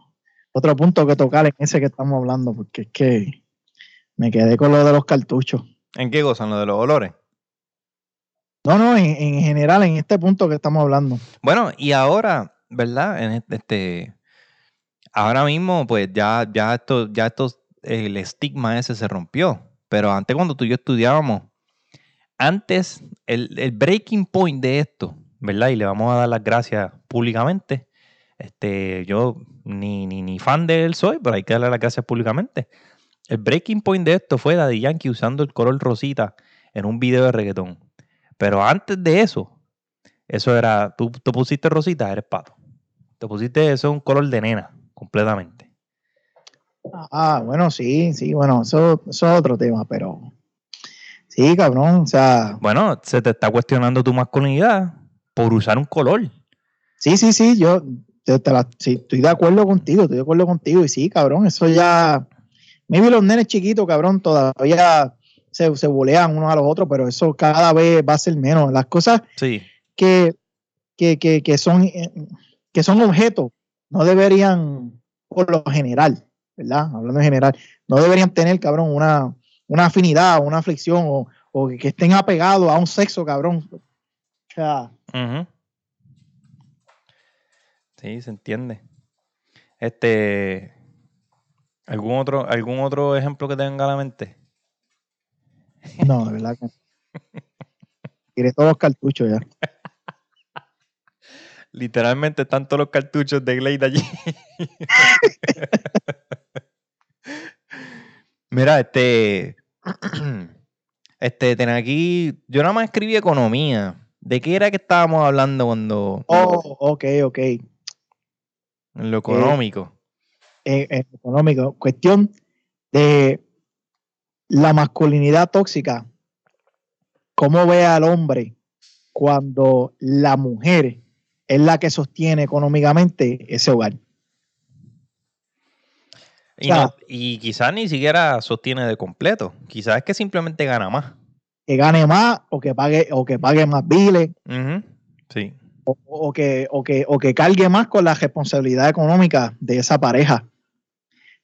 otro punto que tocar en ese que estamos hablando, porque es que me quedé con lo de los cartuchos. ¿En qué gozan lo de los olores? No, no, en, en general, en este punto que estamos hablando. Bueno, y ahora, ¿verdad? En este, este- ahora mismo, pues ya, ya esto, ya esto, el estigma ese se rompió. Pero antes, cuando tú y yo estudiábamos, antes, el, el breaking point de esto, ¿verdad? Y le vamos a dar las gracias públicamente. Este, yo ni, ni, ni fan de él soy, pero hay que darle las gracias públicamente. El breaking point de esto fue Daddy Yankee usando el color rosita en un video de reggaetón. Pero antes de eso, eso era, tú te pusiste rosita, eres pato. Te pusiste eso es un color de nena, completamente. Ah, bueno, sí, sí, bueno, eso, eso es otro tema, pero sí, cabrón, o sea, Bueno, se te está cuestionando tu masculinidad por usar un color. sí, sí, sí, yo te- te la- sí, estoy de acuerdo contigo, estoy de acuerdo contigo, y sí, cabrón, eso ya, maybe los nenes chiquitos, cabrón, todavía se, se bolean unos a los otros, pero eso cada vez va a ser menos. Las cosas Sí. que, que, que, que son, eh, que son objetos no deberían, por lo general, ¿verdad? Hablando en general, no deberían tener, cabrón, una, una afinidad, una aflicción o, o que estén apegados a un sexo, cabrón. O sea. Sí, se entiende. Este. ¿Algún otro, ¿Algún otro ejemplo que tenga a la mente? No, de verdad que [LAUGHS] tiré todos los cartuchos ya. Literalmente están todos los cartuchos de Glade allí. [LAUGHS] Mira, este. [CLEARS THROAT] Este, ten aquí. Yo nada más escribí economía. ¿De qué era que estábamos hablando cuando. Oh, ok, ok. En lo económico. Eh, eh, económico. Cuestión de la masculinidad tóxica. ¿Cómo ve al hombre cuando la mujer es la que sostiene económicamente ese hogar? Y, no- y quizás ni siquiera sostiene de completo. Quizás es que simplemente gana más. Que gane más o que pague, o que pague más biles Sí. o, o que, o, que, o que cargue más con la responsabilidad económica de esa pareja.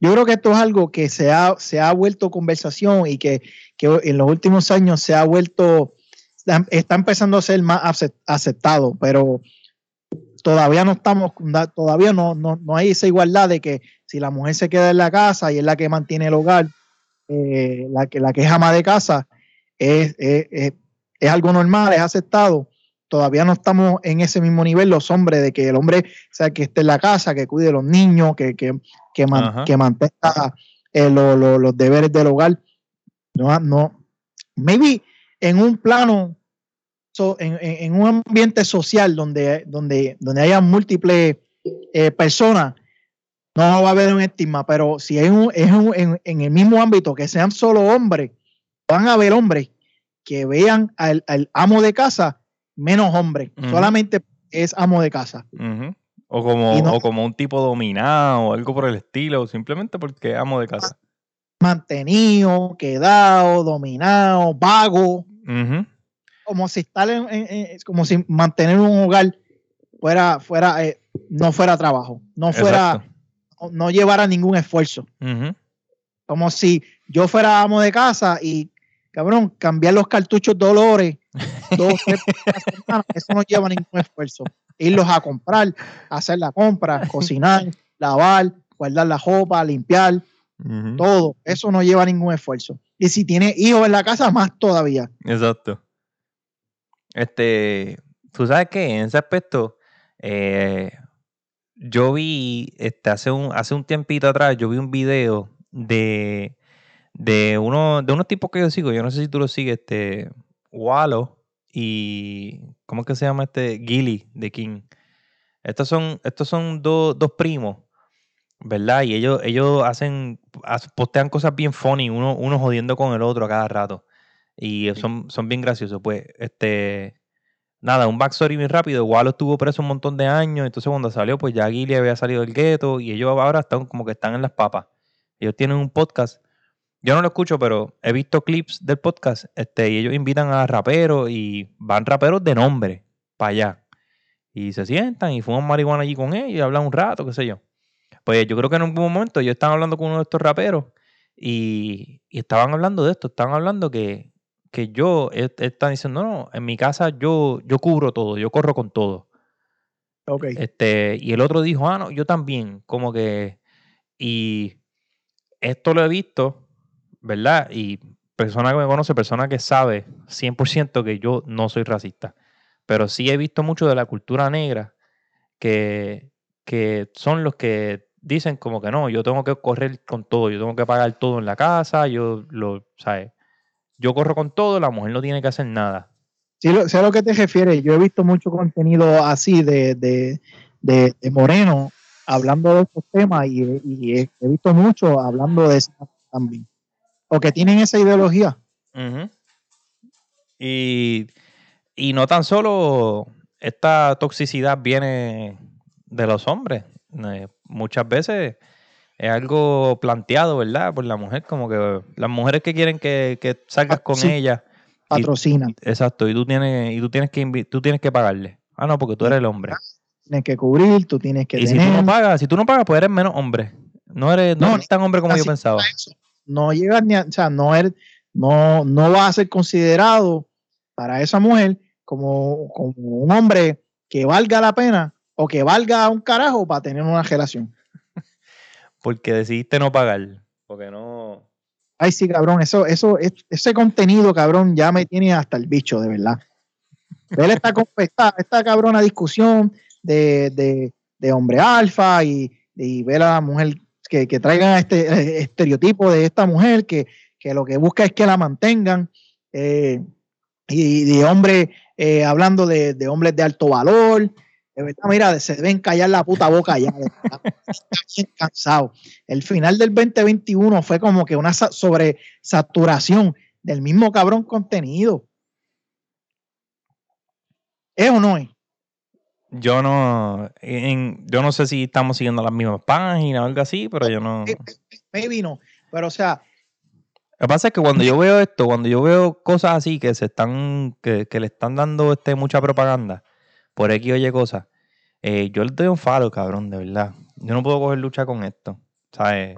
Yo creo que esto es algo que se ha, se ha vuelto conversación y que, que en los últimos años se ha vuelto, está- empezando a ser más acep- aceptado, pero todavía no estamos, da- todavía no, no, no hay esa igualdad de que si la mujer se queda en la casa y es la que mantiene el hogar, eh, la, que, la que es ama de casa, es- es- es algo normal, es aceptado. Todavía no estamos en ese mismo nivel los hombres, de que el hombre sea que esté en la casa, que cuide a los niños, que, que, que, man- que mantenga eh, lo- lo- los deberes del hogar. No, no. Maybe en un plano, so- en, en- un ambiente social donde, donde, donde haya múltiples eh, personas, no va a haber un estigma, pero si es, un, es un- en, en el mismo ámbito que sean solo hombres, van a haber hombres que vean al, al amo de casa menos hombres, Ujú. solamente es amo de casa. O como, no- o como un tipo dominado o algo por el estilo, simplemente porque amo de casa. Mantenido, quedado, dominado, vago, como si estar en, en- en- como si mantener un hogar fuera, fuera, eh, no fuera trabajo, no fuera, no, no llevara ningún esfuerzo. Como si yo fuera amo de casa y, cabrón, cambiar los cartuchos Dolores [LAUGHS] dos, tres veces a la semana, eso no lleva ningún esfuerzo. Irlos a comprar, hacer la compra, [LAUGHS] cocinar, lavar, guardar la ropa, limpiar, todo. Eso no lleva ningún esfuerzo. Y si tiene hijos en la casa, más todavía. Exacto. Este, tú sabes que en ese aspecto, eh, yo vi, este, hace un, hace un tiempito atrás, yo vi un video de, de uno, de unos tipos que yo sigo, yo no sé si tú lo sigues, este, Wallo y, ¿cómo es que se llama este? Gilly de King. Estos son, estos son dos, dos primos, ¿verdad? Y ellos, ellos hacen, postean cosas bien funny, uno, uno jodiendo con el otro a cada rato. Y son, son bien graciosos. Pues, este. Nada, un backstory bien rápido. Wallo estuvo preso un montón de años. Entonces, cuando salió, pues ya Gilly había salido del gueto. Y ellos ahora están como que están en las papas. Ellos tienen un podcast. Yo no lo escucho, pero he visto clips del podcast. Este, y ellos invitan a raperos y van raperos de nombre para allá. Y se sientan y fuman marihuana allí con ellos y hablan un rato, qué sé yo. Pues yo creo que en algún momento ellos estaban hablando con uno de estos raperos y, y estaban hablando de esto. Estaban hablando que, que yo, él, él está diciendo, no, no, en mi casa yo, yo cubro todo, yo corro con todo. Ok. Este, y el otro dijo, ah, no, yo también, como que, y esto lo he visto, ¿verdad? Y persona que me conoce, persona que sabe 100% que yo no soy racista, pero sí he visto mucho de la cultura negra que, que son los que dicen como que no, yo tengo que correr con todo, yo tengo que pagar todo en la casa, yo lo, ¿sabes? Yo corro con todo, la mujer no tiene que hacer nada. Sí, lo- lo que te refieres. Yo he visto mucho contenido así de, de, de, Moreno hablando de estos temas y, y he, he visto mucho hablando de eso también. O que tienen esa ideología. Y, y no tan solo esta toxicidad viene de los hombres. eh, muchas veces es algo planteado, ¿verdad? Por la mujer, como que las mujeres que quieren que, que salgas Ah, con sí. ella. y- Patrocinan. exacto, y tú tienes, y tú tienes que tú tienes que pagarle. Ah, no, porque tú eres el hombre. Tienes que cubrir, tú tienes que Y si tú no pagas, si tú no pagas, pues eres menos hombre. No eres, no No, eres tan hombre como yo pensaba. eso. No llegas ni a, o sea, no, eres- no, no va a ser considerado para esa mujer como, como un hombre que valga la pena o que valga un carajo para tener una relación. [LAUGHS] Porque decidiste no pagar. Porque no. Ay, sí, cabrón, eso, eso, es- ese contenido, cabrón, ya me tiene hasta el bicho, de verdad. Ver esta, comp- esta, esta cabrona discusión de, de- de hombre alfa y, y ver a la mujer que, que traigan este eh, estereotipo de esta mujer que, que lo que busca es que la mantengan. eh, y de hombre eh, hablando de, de hombres de alto valor. De verdad, mira, se deben callar la puta boca ya. [LAUGHS] Está bien cansado. El final del 2021 fue como que una sa- sobresaturación del mismo cabrón contenido. ¿Es o no es? Yo no, en- yo no sé si estamos siguiendo las mismas páginas o algo así, pero yo no. Maybe no. Pero, o sea, Lo que pasa es que cuando yo veo esto, cuando yo veo cosas así que se están, que, que le están dando este mucha propaganda por X o Y cosas, eh, yo le doy un falo, cabrón, de verdad. Yo no puedo coger lucha con esto. ¿Sabes?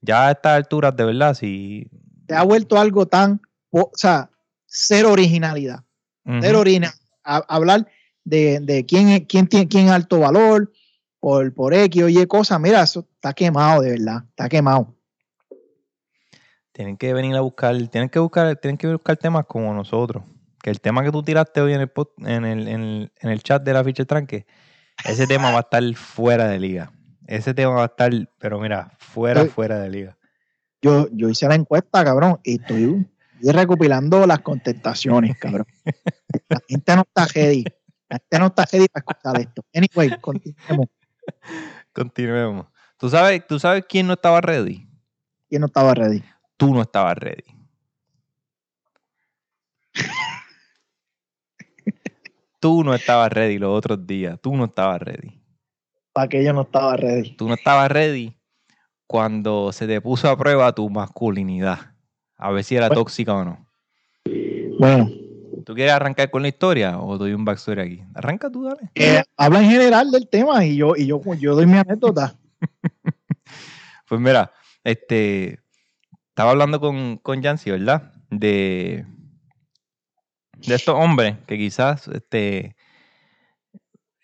Ya a estas alturas, de verdad, si. se ha vuelto algo tan, o sea, cero originalidad. Cero orina. A- hablar de, de quién, quién tiene quién alto valor por, por X o Y cosas. Mira, eso está quemado, de verdad. Está quemado. Tienen que venir a buscar, tienen que buscar, tienen que buscar temas como nosotros. Que el tema que tú tiraste hoy en el, pod- en el, en el, en el chat de la ficha tranque, ese tema va a estar fuera de liga. Ese tema va a estar, pero mira, fuera, fuera de liga. Yo, yo hice la encuesta, cabrón, y estoy, estoy [LAUGHS] recopilando las contestaciones, cabrón. La gente no está ready. Gente no está ready para escuchar esto. Anyway, continuemos. Continuemos. ¿Tú sabes, ¿Tú sabes quién no estaba ready? ¿Quién no estaba ready? Tú no estabas ready. Tú no estabas ready los otros días. Tú no estabas ready. Para que yo no estaba ready. Tú no estabas ready cuando se te puso a prueba tu masculinidad. A ver si era Bueno. tóxica o no. Bueno, ¿Tú quieres arrancar con la historia o doy un backstory aquí? Arranca tú, dale. eh, habla en general del tema y yo, y yo, yo doy mi anécdota. [LAUGHS] Pues mira, este. Estaba hablando con, con Yancy, ¿verdad? De. De estos hombres que quizás, este.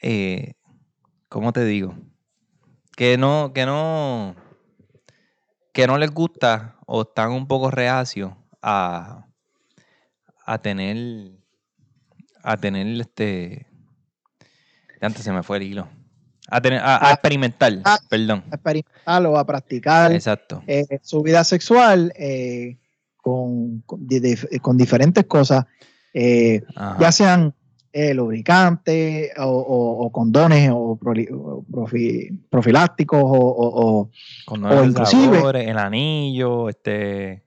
eh, ¿Cómo te digo? Que no, que no. Que no les gusta o están un poco reacios a. A tener. A tener este. Antes se me fue el hilo. A, tener, a, a Ah. experimentar, Ah. perdón. A experimentar o a practicar Exacto. eh, su vida sexual eh, con, con, di- di- con diferentes cosas, eh, ya sean lubricantes o, o- o condones o, o profi- profilácticos o, inclusive- sabores, el anillo, este.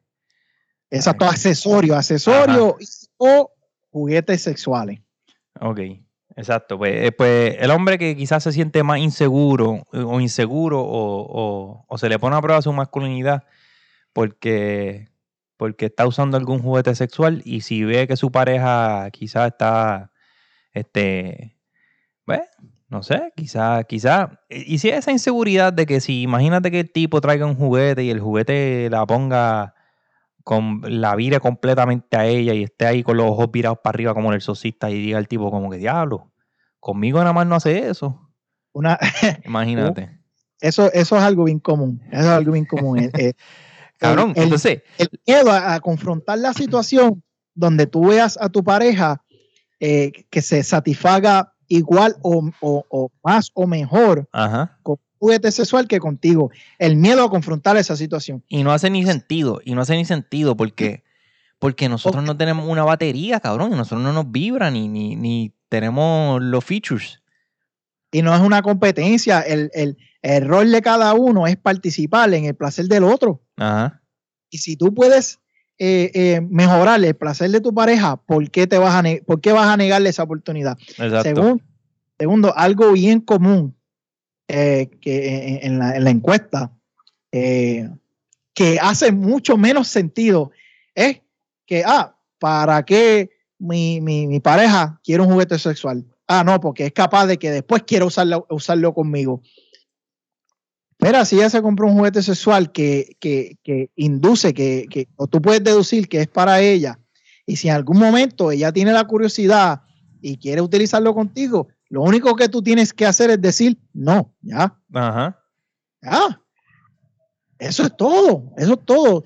Exactos accesorios, accesorios o juguetes sexuales. Ok, exacto. Pues, eh, pues el hombre que quizás se siente más inseguro eh, o inseguro o, o- o se le pone a prueba su masculinidad porque, porque está usando algún juguete sexual y si ve que su pareja quizás está, este, pues, no sé, quizás, quizás, y si esa inseguridad de que si imagínate que el tipo traiga un juguete y el juguete la ponga con la vire completamente a ella y esté ahí con los ojos virados para arriba como el exorcista y diga el tipo como que diablo, conmigo nada más no hace eso. Una, [LAUGHS] Imagínate. eso, eso es algo bien común. Eso es algo bien común. Eh, eh, [LAUGHS] Cabrón, el- entonces, el miedo a, a confrontar la situación donde tú veas a tu pareja eh, que se satisfaga igual o, o- o más o mejor ajá. con juguete sexual que contigo. El miedo a confrontar esa situación. Y no hace ni sentido, y no hace ni sentido porque, porque nosotros no tenemos una batería, cabrón, y nosotros no nos vibra ni, ni, ni tenemos los features. Y no es una competencia. El, el- el rol de cada uno es participar en el placer del otro. Ajá. Y si tú puedes eh, eh, mejorar el placer de tu pareja, ¿por qué, te vas a ¿por qué vas a negarle esa oportunidad? Exacto. Según, segundo, algo bien común eh, que en, en la, en la encuesta, eh, que hace mucho menos sentido, es que, ah, ¿para qué mi, mi- mi pareja quiere un juguete sexual? Ah, no, porque es capaz de que después quiera usarlo, usarlo conmigo. Mira, si ella se compró un juguete sexual que, que- que induce, que, que- o tú puedes deducir que es para ella, y si en algún momento ella tiene la curiosidad y quiere utilizarlo contigo, lo único que tú tienes que hacer es decir, no, ya, Ajá. ya. Eso es todo, eso es todo.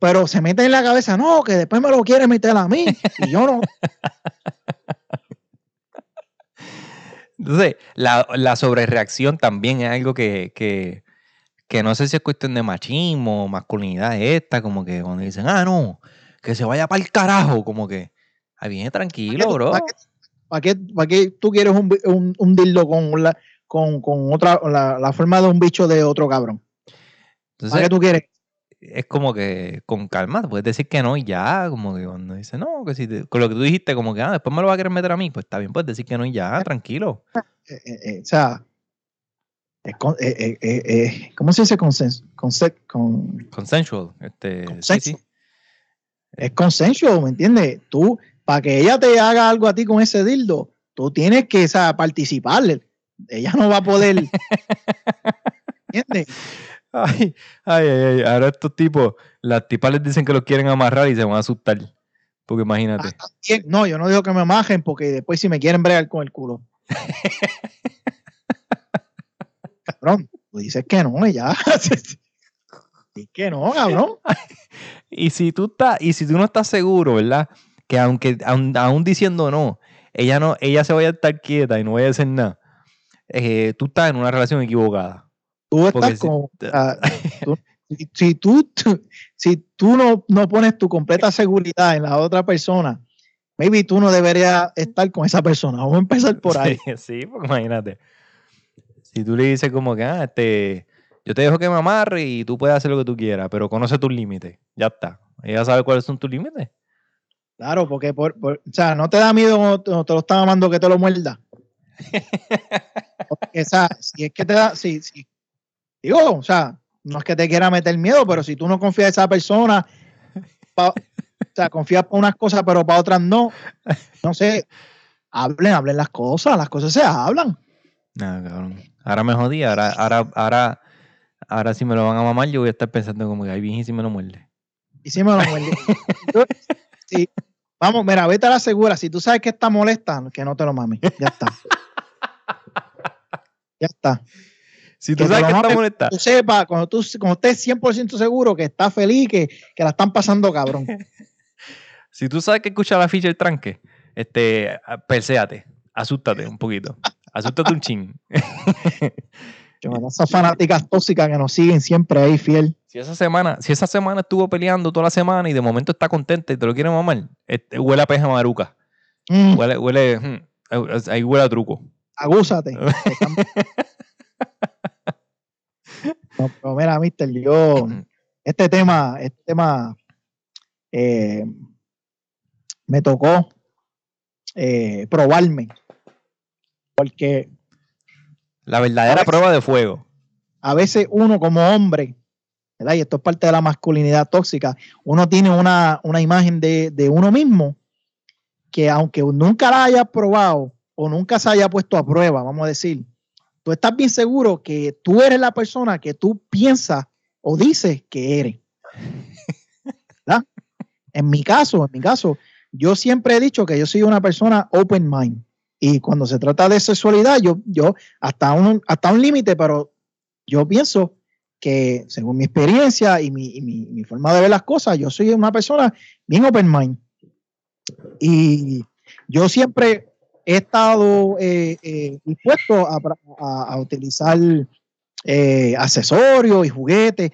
Pero se mete en la cabeza, no, que después me lo quiere meter a mí. Y yo no. Entonces, la, la sobrereacción también es algo que, que, que no sé si es cuestión de machismo, masculinidad esta, como que cuando dicen, ah, no, que se vaya para el carajo, como que, ahí viene tranquilo, bro. ¿Para qué, para qué tú quieres un, un, un dildo con, la, con, con otra, la, la forma de un bicho de otro cabrón? ¿Para qué tú quieres? es como que con calma, puedes decir que no y ya, como que cuando dice no, que si te- con lo que tú dijiste, como que ah, después me lo va a querer meter a mí, pues está bien, puedes decir que no y ya, tranquilo. Eh, eh, eh, o sea, eh, eh, eh, eh, ¿cómo se dice consenso? Conse- con, Consensual, este, sí, Consenso. sí. es consenso, ¿me entiendes? Tú, para que ella te haga algo a ti con ese dildo, tú tienes que o sea, participar. Ella no va a poder. [LAUGHS] ¿Entiendes? Ay, ay, ay, ay, ahora estos tipos, las tipas les dicen que los quieren amarrar y se van a asustar. Porque imagínate. Ah. No, yo no digo que me majen porque después si me quieren bregar con el culo. [LAUGHS] cabrón, tú dices que no ya. [LAUGHS] Dices que no, cabrón. Y si tú estás, y si tú no estás seguro, ¿verdad? Que aunque aun, aún diciendo no, ella no, ella se vaya a estar quieta y no vaya a hacer nada, eh, tú estás en una relación equivocada. Tú estás si- como. ah, [LAUGHS] tú- si, si tú, tú- si tú no, no pones tu completa seguridad en la otra persona, maybe tú no deberías estar con esa persona. Vamos a empezar por ahí. [LAUGHS] Sí, sí, porque imagínate. Si tú le dices como que, ah, este, yo te dejo que me amarre y tú puedes hacer lo que tú quieras, pero conoce tus límites. Ya está. Ella sabe cuáles son tus límites. Claro, porque por, por- o sea, no te da miedo cuando te, lo están amando que te lo muerda. [LAUGHS] Porque, o sea, si es que te da, si, si- digo, o sea, no es que te quiera meter miedo, pero si tú no confías en esa persona, pa- o sea, confías para unas cosas, pero para otras no, no sé, hablen, hablen las cosas, las cosas se hablan. No, cabrón. Ahora me jodí, ahora, ahora, ahora, ahora si me lo van a mamar, yo voy a estar pensando como que, ay, bien, y si me lo muerde. Y si me lo muerde. [LAUGHS] Yo- sí. Vamos, mira, vete a la segura. Si tú sabes que está molesta, que no te lo mames. Ya está. Ya está. Si tú Que sabes que está molesta, Tú sepas, cuando tú cuando estés 100% seguro que está feliz, que, que la están pasando cabrón. [LAUGHS] si tú sabes que escucha la ficha del tranque, este, perséate, asústate un poquito. Asústate un chin. [LAUGHS] Esas fanáticas tóxicas que nos siguen siempre ahí fiel. Si esa semana, si esa semana estuvo peleando toda la semana y de momento está contenta y te lo quiere mamar, este, huele a peja maruca. Mm, Huele, huele, mm, ahí huele a truco. agúzate. [LAUGHS] No, pero mira, mister, yo, este tema, este tema eh, me tocó eh, probarme. Porque La verdadera prueba de fuego. a veces uno como hombre, ¿verdad? Y esto es parte de la masculinidad tóxica, uno tiene una, una imagen de, de uno mismo que aunque nunca la haya probado o nunca se haya puesto a prueba, vamos a decir, tú estás bien seguro que tú eres la persona que tú piensas o dices que eres. [LAUGHS] ¿Verdad? En mi caso, en mi caso, yo siempre he dicho que yo soy una persona open mind. Y cuando se trata de sexualidad, yo, yo hasta un, hasta un límite, pero yo pienso que según mi experiencia y mi, mi- forma de ver las cosas, yo soy una persona bien open mind. Y yo siempre he estado eh, eh, dispuesto a- a utilizar eh, accesorios y juguetes.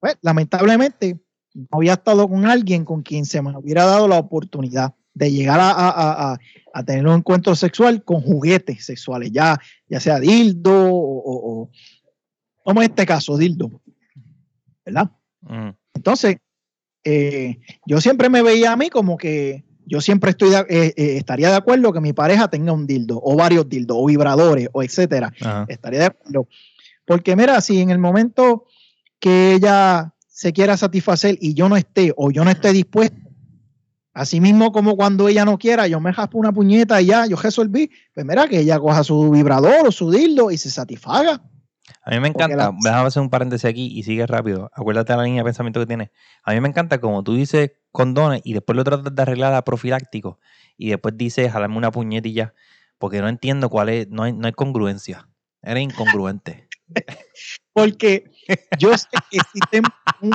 Pues, lamentablemente, no había estado con alguien con quien se me hubiera dado la oportunidad de llegar a, a- a- a- tener un encuentro sexual con juguetes sexuales, ya, ya sea dildo o, o- o- como en este caso, dildo. ¿Verdad? Mm. Entonces, eh, yo siempre me veía a mí como que yo siempre estoy de- eh, eh, estaría de acuerdo que mi pareja tenga un dildo, o varios dildos, o vibradores, o etcétera. Ajá. Estaría de acuerdo. Porque mira, si en el momento que ella se quiera satisfacer y yo no esté, o yo no esté dispuesto, así mismo como cuando ella no quiera, yo me jaspo una puñeta y ya, yo resolví, pues mira, que ella coja su vibrador o su dildo y se satisfaga. A mí me encanta, la- déjame hacer un paréntesis aquí y sigue rápido. Acuérdate de la línea de pensamiento que tienes. A mí me encanta como tú dices condones y después lo tratas de arreglar a profiláctico y después dices jalarme una puñetilla porque no entiendo cuál es, no hay, no hay congruencia. Eres incongruente. [LAUGHS] Porque yo sé que existen [LAUGHS] un-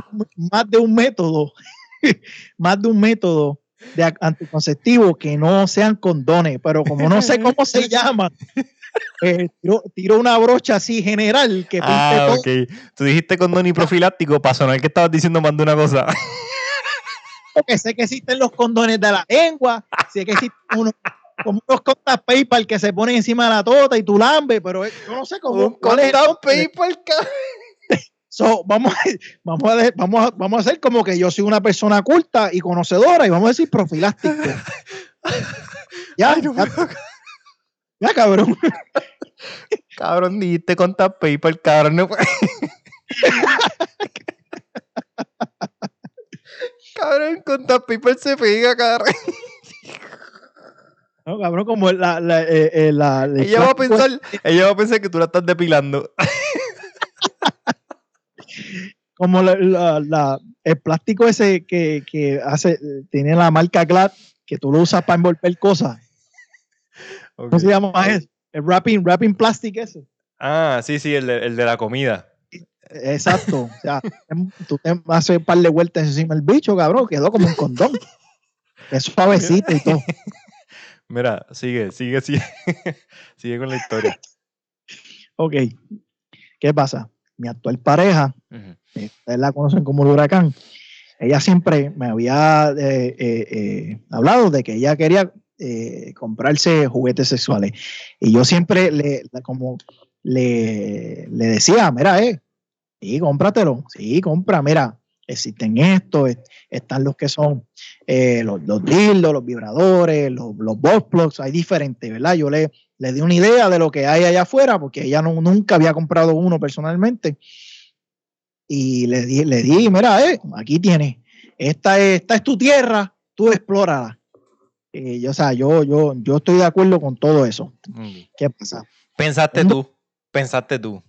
más de un método, [LAUGHS] más de un método de a- anticonceptivo que no sean condones, pero como no sé cómo se [LAUGHS] llaman, eh, tiro, tiro una brocha así general que Ah, todo. ok. Tú dijiste condón y profiláctico para sonar que estabas diciendo más de una cosa. [LAUGHS] porque sé que existen los condones de la lengua, sé que existen unos, como unos contas PayPal que se ponen encima de la tota y tú lambes, pero yo no sé cómo. Un. PayPal, cabrón. So, vamos, a, [LAUGHS] vamos, a, vamos, a, vamos a hacer como que yo soy una persona culta y conocedora y vamos a decir profiláctico. [LAUGHS] ya, Ay, no ya, ya, cabrón. Cabrón, dijiste contar PayPal, cabrón. No cabrón, contar PayPal se pega, cabrón. No, cabrón, como la, la, eh, eh, la- el Ella va a pensar, ella va a pensar que tú la estás depilando. Como la- la- la- el plástico ese que, que hace, tiene la marca Glad, que tú lo usas para envolver cosas. [LAUGHS] ¿Cómo se llama eso? El wrapping, wrapping plastic ese. Ah, sí, sí, el de, el de la comida. Exacto. O sea, em- tú te haces un par de vueltas encima del bicho, cabrón, quedó como un condón. [LAUGHS] Es suavecito y todo. [LAUGHS] Mira, sigue, sigue, sigue. sigue con la historia. Ok. ¿Qué pasa? Mi actual pareja, eh, ustedes la conocen como el huracán, ella siempre me había eh, eh, hablado de que ella quería comprarse juguetes sexuales. Y yo siempre le, como le, le decía, mira, eh, sí, cómpratelo, sí, compra, mira, existen estos, est- están los que son eh, los, los dildos, los vibradores, los, los box plugs, hay diferentes, ¿verdad? Yo le, le di una idea de lo que hay allá afuera, porque ella no- nunca había comprado uno personalmente. Y le di, le di mira, eh, aquí tienes, esta es, esta es tu tierra, tú explórala. Eh, yo, o sea, yo, yo, yo estoy de acuerdo con todo eso. ¿Qué pasa? Pensaste tú, pensaste tú.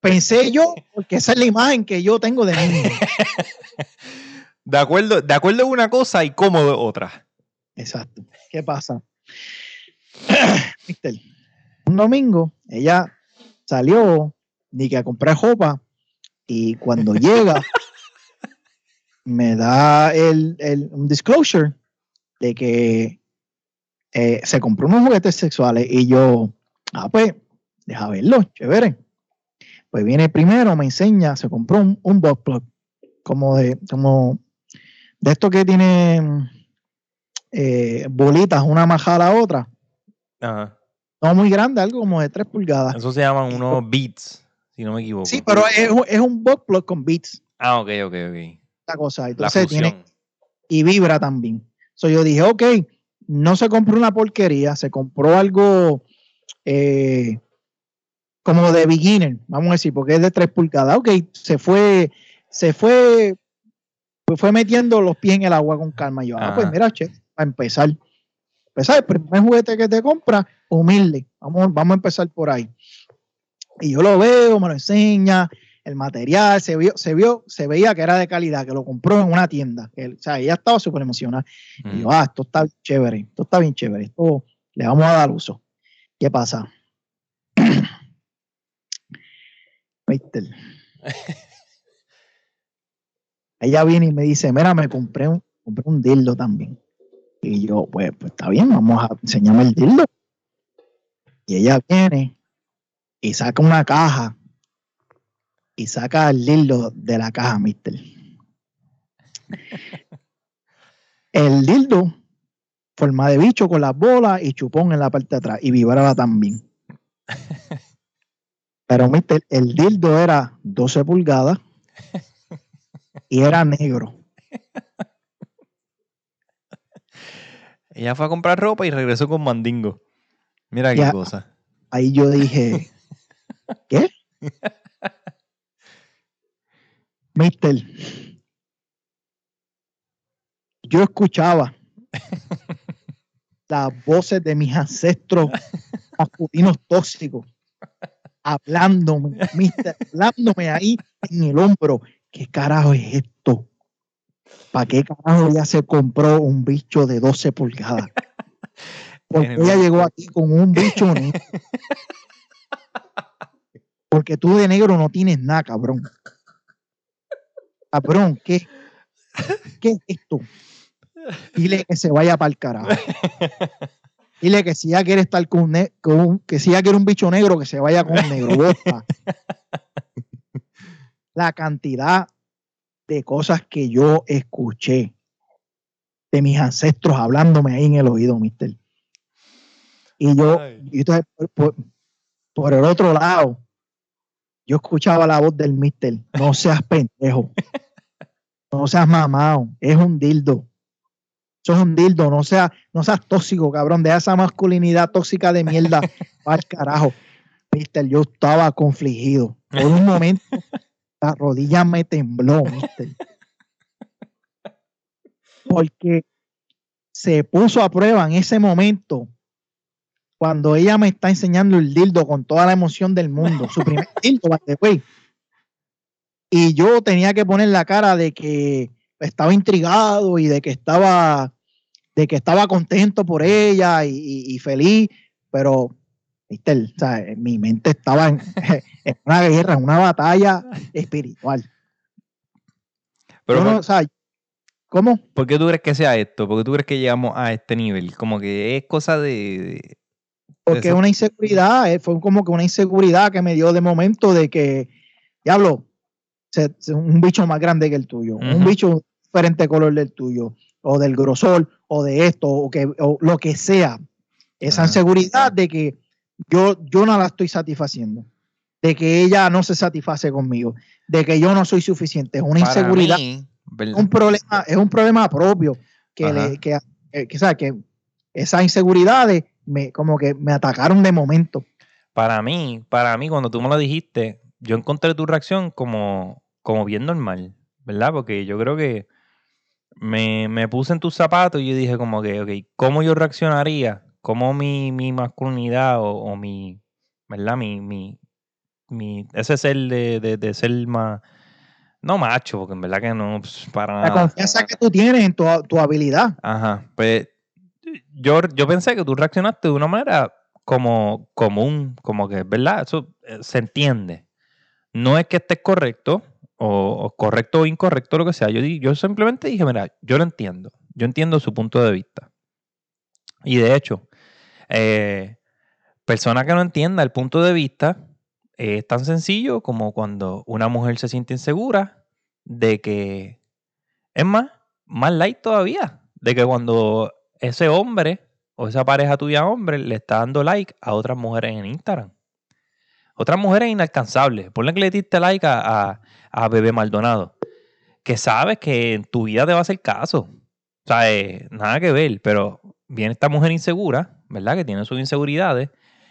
Pensé yo, porque esa es la imagen que yo tengo de mí. [LAUGHS] De acuerdo, de acuerdo una cosa y cómodo otra. Exacto. ¿Qué pasa? [CLEARS THROAT] Mister, un domingo ella salió ni que a comprar ropa y cuando [LAUGHS] llega me da el, el- un disclosure de que eh, se compró unos juguetes sexuales y yo, ah, pues, deja verlo, chévere. Pues viene primero, me enseña, se compró un, un butt plug, como de, como de esto que tiene eh, bolitas, una majada a la otra. Ajá. No muy grande, algo como de 3 pulgadas. Eso se llaman unos beats, si no me equivoco. Sí, pero es, un- es un plug con beats, Ah, ok, ok, ok. esta cosa. La Entonces tiene, y vibra también. So yo dije, ok, no se compró una porquería, se compró algo eh, como de beginner, vamos a decir, porque es de 3 pulgadas. Ok, se fue, se fue, pues fue metiendo los pies en el agua con calma. Yo, ah, pues Ajá. mira, che, a empezar. Empezar, el primer juguete que te compra, humilde. Vamos, vamos a empezar por ahí. Y yo lo veo, me lo enseña, el material, se vio, se vio, se veía que era de calidad, que lo compró en una tienda. que, o sea, ella estaba súper emocionada. Y yo, Mm. ah, esto está bien chévere, esto está bien chévere, esto le vamos a dar uso. ¿Qué pasa? [CLEARS THROAT] Mister. [LAUGHS] Ella viene y me dice, mira, me compré un, compré un dildo también. Y yo, pues, pues está bien, vamos a enseñarme el dildo. Y ella viene y saca una caja y saca el dildo de la caja, mister. [LAUGHS] El dildo, forma de bicho con las bolas y chupón en la parte de atrás y vibraba también. [LAUGHS] Pero mister, el dildo era 12 pulgadas y era negro. [LAUGHS] Ella fue a comprar ropa y regresó con mandingo. Mira qué Ya. cosa. Ahí yo dije, [LAUGHS] ¿qué? Mister, yo escuchaba [LAUGHS] las voces de mis ancestros masculinos tóxicos hablándome, mister, hablándome ahí en el hombro. ¿Qué carajo es esto? ¿Para qué carajo ella se compró un bicho de 12 pulgadas? [LAUGHS] Porque ella llegó aquí con un bicho [LAUGHS] negro. Porque tú de negro no tienes nada, cabrón. Cabrón, ¿qué? ¿Qué es esto? Dile que se vaya para el carajo. Dile que si ella quiere estar con un, ne- con un- que si ella quiere un bicho negro, que se vaya con un negro. Bota. La cantidad de cosas que yo escuché de mis ancestros hablándome ahí en el oído, mister. Y yo, y entonces, por, por- por el otro lado, yo escuchaba la voz del mister. No seas pendejo. No seas mamado. Es un dildo. Eso es un dildo. No seas, no seas tóxico, cabrón. Deja esa masculinidad tóxica de mierda [LAUGHS] al carajo. Mister, yo estaba confligido. Por un momento, la rodilla me tembló, mister. [LAUGHS] Porque se puso a prueba en ese momento cuando ella me está enseñando el dildo con toda la emoción del mundo. Su primer [LAUGHS] dildo, way. Y yo tenía que poner la cara de que estaba intrigado y de que estaba de que estaba contento por ella y, y- y feliz, pero mister, o sea, mi mente estaba en, [LAUGHS] en una guerra, en una batalla espiritual. Pero no, ¿por, o sea, ¿cómo? por qué tú crees que sea esto? ¿Por qué tú crees que llegamos a este nivel? Como que es cosa de... de- Porque es una inseguridad, eh, fue como que una inseguridad que me dio de momento de que, diablo, un bicho más grande que el tuyo, un bicho diferente color del tuyo, o del grosor, o de esto, o, que, o lo que sea. Esa Ajá. inseguridad de que yo, yo no la estoy satisfaciendo, de que ella no se satisface conmigo, de que yo no soy suficiente. Es una para inseguridad, un problema, es un problema propio que, le, que, eh, que, que esas inseguridades me, como que me atacaron de momento. Para mí, para mí, cuando tú me lo dijiste, yo encontré tu reacción como, como bien normal, ¿verdad? Porque yo creo que me, me puse en tus zapatos y yo dije como que, ok, ¿cómo yo reaccionaría? ¿Cómo mi, mi masculinidad o, o mi, ¿verdad? Mi, mi, mi, ese ser de, de, de ser más, no macho, porque en verdad que no, pues, para La nada. confianza que tú tienes en tu, tu habilidad. Ajá, pues yo, yo pensé que tú reaccionaste de una manera como común, como que, ¿verdad? Eso eh, se entiende. No es que estés correcto o, o correcto o incorrecto, lo que sea. Yo, yo simplemente dije, mira, yo lo entiendo. Yo entiendo su punto de vista. Y de hecho, eh, persona que no entienda el punto de vista eh, es tan sencillo como cuando una mujer se siente insegura de que, es más, más light todavía, de que cuando ese hombre o esa pareja tuya hombre le está dando like a otras mujeres en Instagram. Otras mujeres inalcanzables. Ponle que le diste like a, a, Bebé Maldonado. Que sabes que en tu vida te va a hacer caso. O sea, eh, nada que ver. Pero viene esta mujer insegura, ¿verdad? Que tiene sus inseguridades.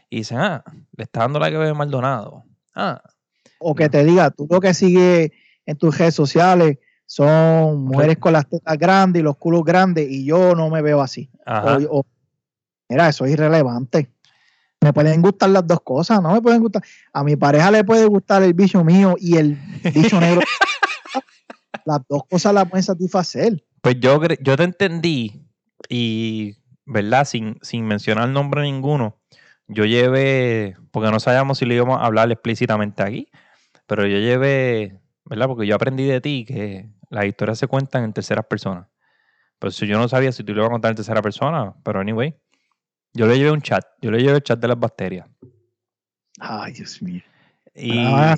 Y dice, ah, le está dando like a Bebé Maldonado. Ah, O que No. te diga, tú lo que sigues en tus redes sociales son mujeres con las tetas grandes y los culos grandes y yo no me veo así. O, o- mira, eso es irrelevante. Me pueden gustar las dos cosas, no me pueden gustar. A mi pareja le puede gustar el bicho mío y el bicho negro. [LAUGHS] las dos cosas las pueden satisfacer. Pues yo, yo te entendí y, ¿verdad? Sin, sin mencionar nombre ninguno, yo llevé, porque no sabíamos si le íbamos a hablar explícitamente aquí, pero yo llevé, ¿verdad? Porque yo aprendí de ti que las historias se cuentan en terceras personas. Pero si yo no sabía si tú le ibas a contar en tercera persona, pero anyway, yo le llevé un chat, yo le llevé el chat de las bacterias. Ay, Dios mío. Y Ah,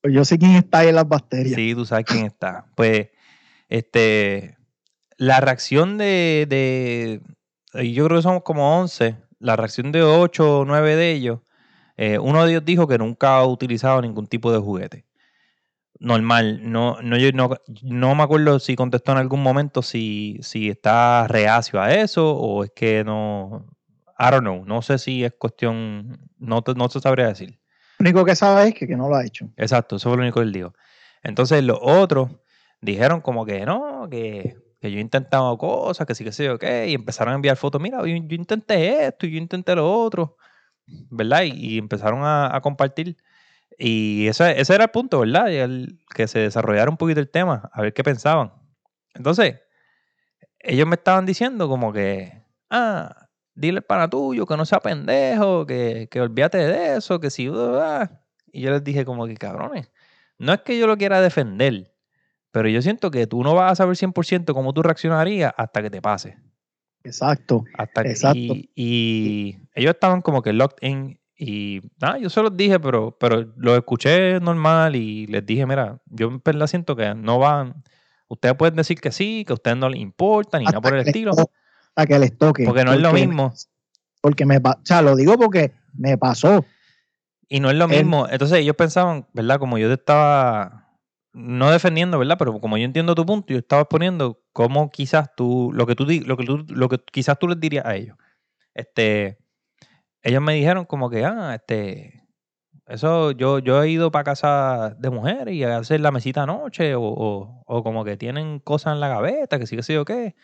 Pues yo sé quién está ahí en las bacterias. Sí, tú sabes quién está. Pues, este, la reacción de, de, y yo creo que somos como 11, la reacción de 8 o 9 de ellos, eh, uno de ellos dijo que nunca ha utilizado ningún tipo de juguete. Normal, no, no, yo no, no me acuerdo si contestó en algún momento si, si está reacio a eso o es que no, I don't know, no sé si es cuestión, no, te, no se sabría decir. Lo único que sabe es que, que no lo ha hecho. Exacto, eso fue lo único que él dijo. Entonces los otros dijeron como que no, que, que yo he intentado cosas, que sí, que sí, ok, y empezaron a enviar fotos, mira, yo, yo intenté esto y yo intenté lo otro, ¿verdad? Y, y empezaron a, a compartir. Y ese, ese era el punto, ¿verdad? El- que se desarrollara un poquito el tema, a ver qué pensaban. Entonces, ellos me estaban diciendo como que, ah, dile para tuyo, que no sea pendejo, que, que olvídate de eso, que si... ah". Y yo les dije como que, cabrones, no es que yo lo quiera defender, pero yo siento que tú no vas a saber 100% cómo tú reaccionarías hasta que te pase. Exacto. Hasta que- Exacto. Y, y ellos estaban como que locked in. Y nada, yo se los dije, pero, pero los escuché normal y les dije, mira, yo en verdad siento que no van. Ustedes pueden decir que sí, que a ustedes no les importa, ni nada por el estilo. to- Hasta que les toque. Porque no es lo mismo. Porque me o sea, lo digo porque me pasó. Y no es lo mismo. Entonces ellos pensaban, ¿verdad? Como yo te estaba no defendiendo, ¿verdad? Pero como yo entiendo tu punto, yo estaba exponiendo cómo quizás tú, lo que tú, lo que tú, lo que quizás tú les dirías a ellos. Este, ellos me dijeron como que, ah, este, eso, yo, yo he ido para casa de mujeres y a hacer la mesita anoche, o, o, o como que tienen cosas en la gaveta, que sí que sí o qué.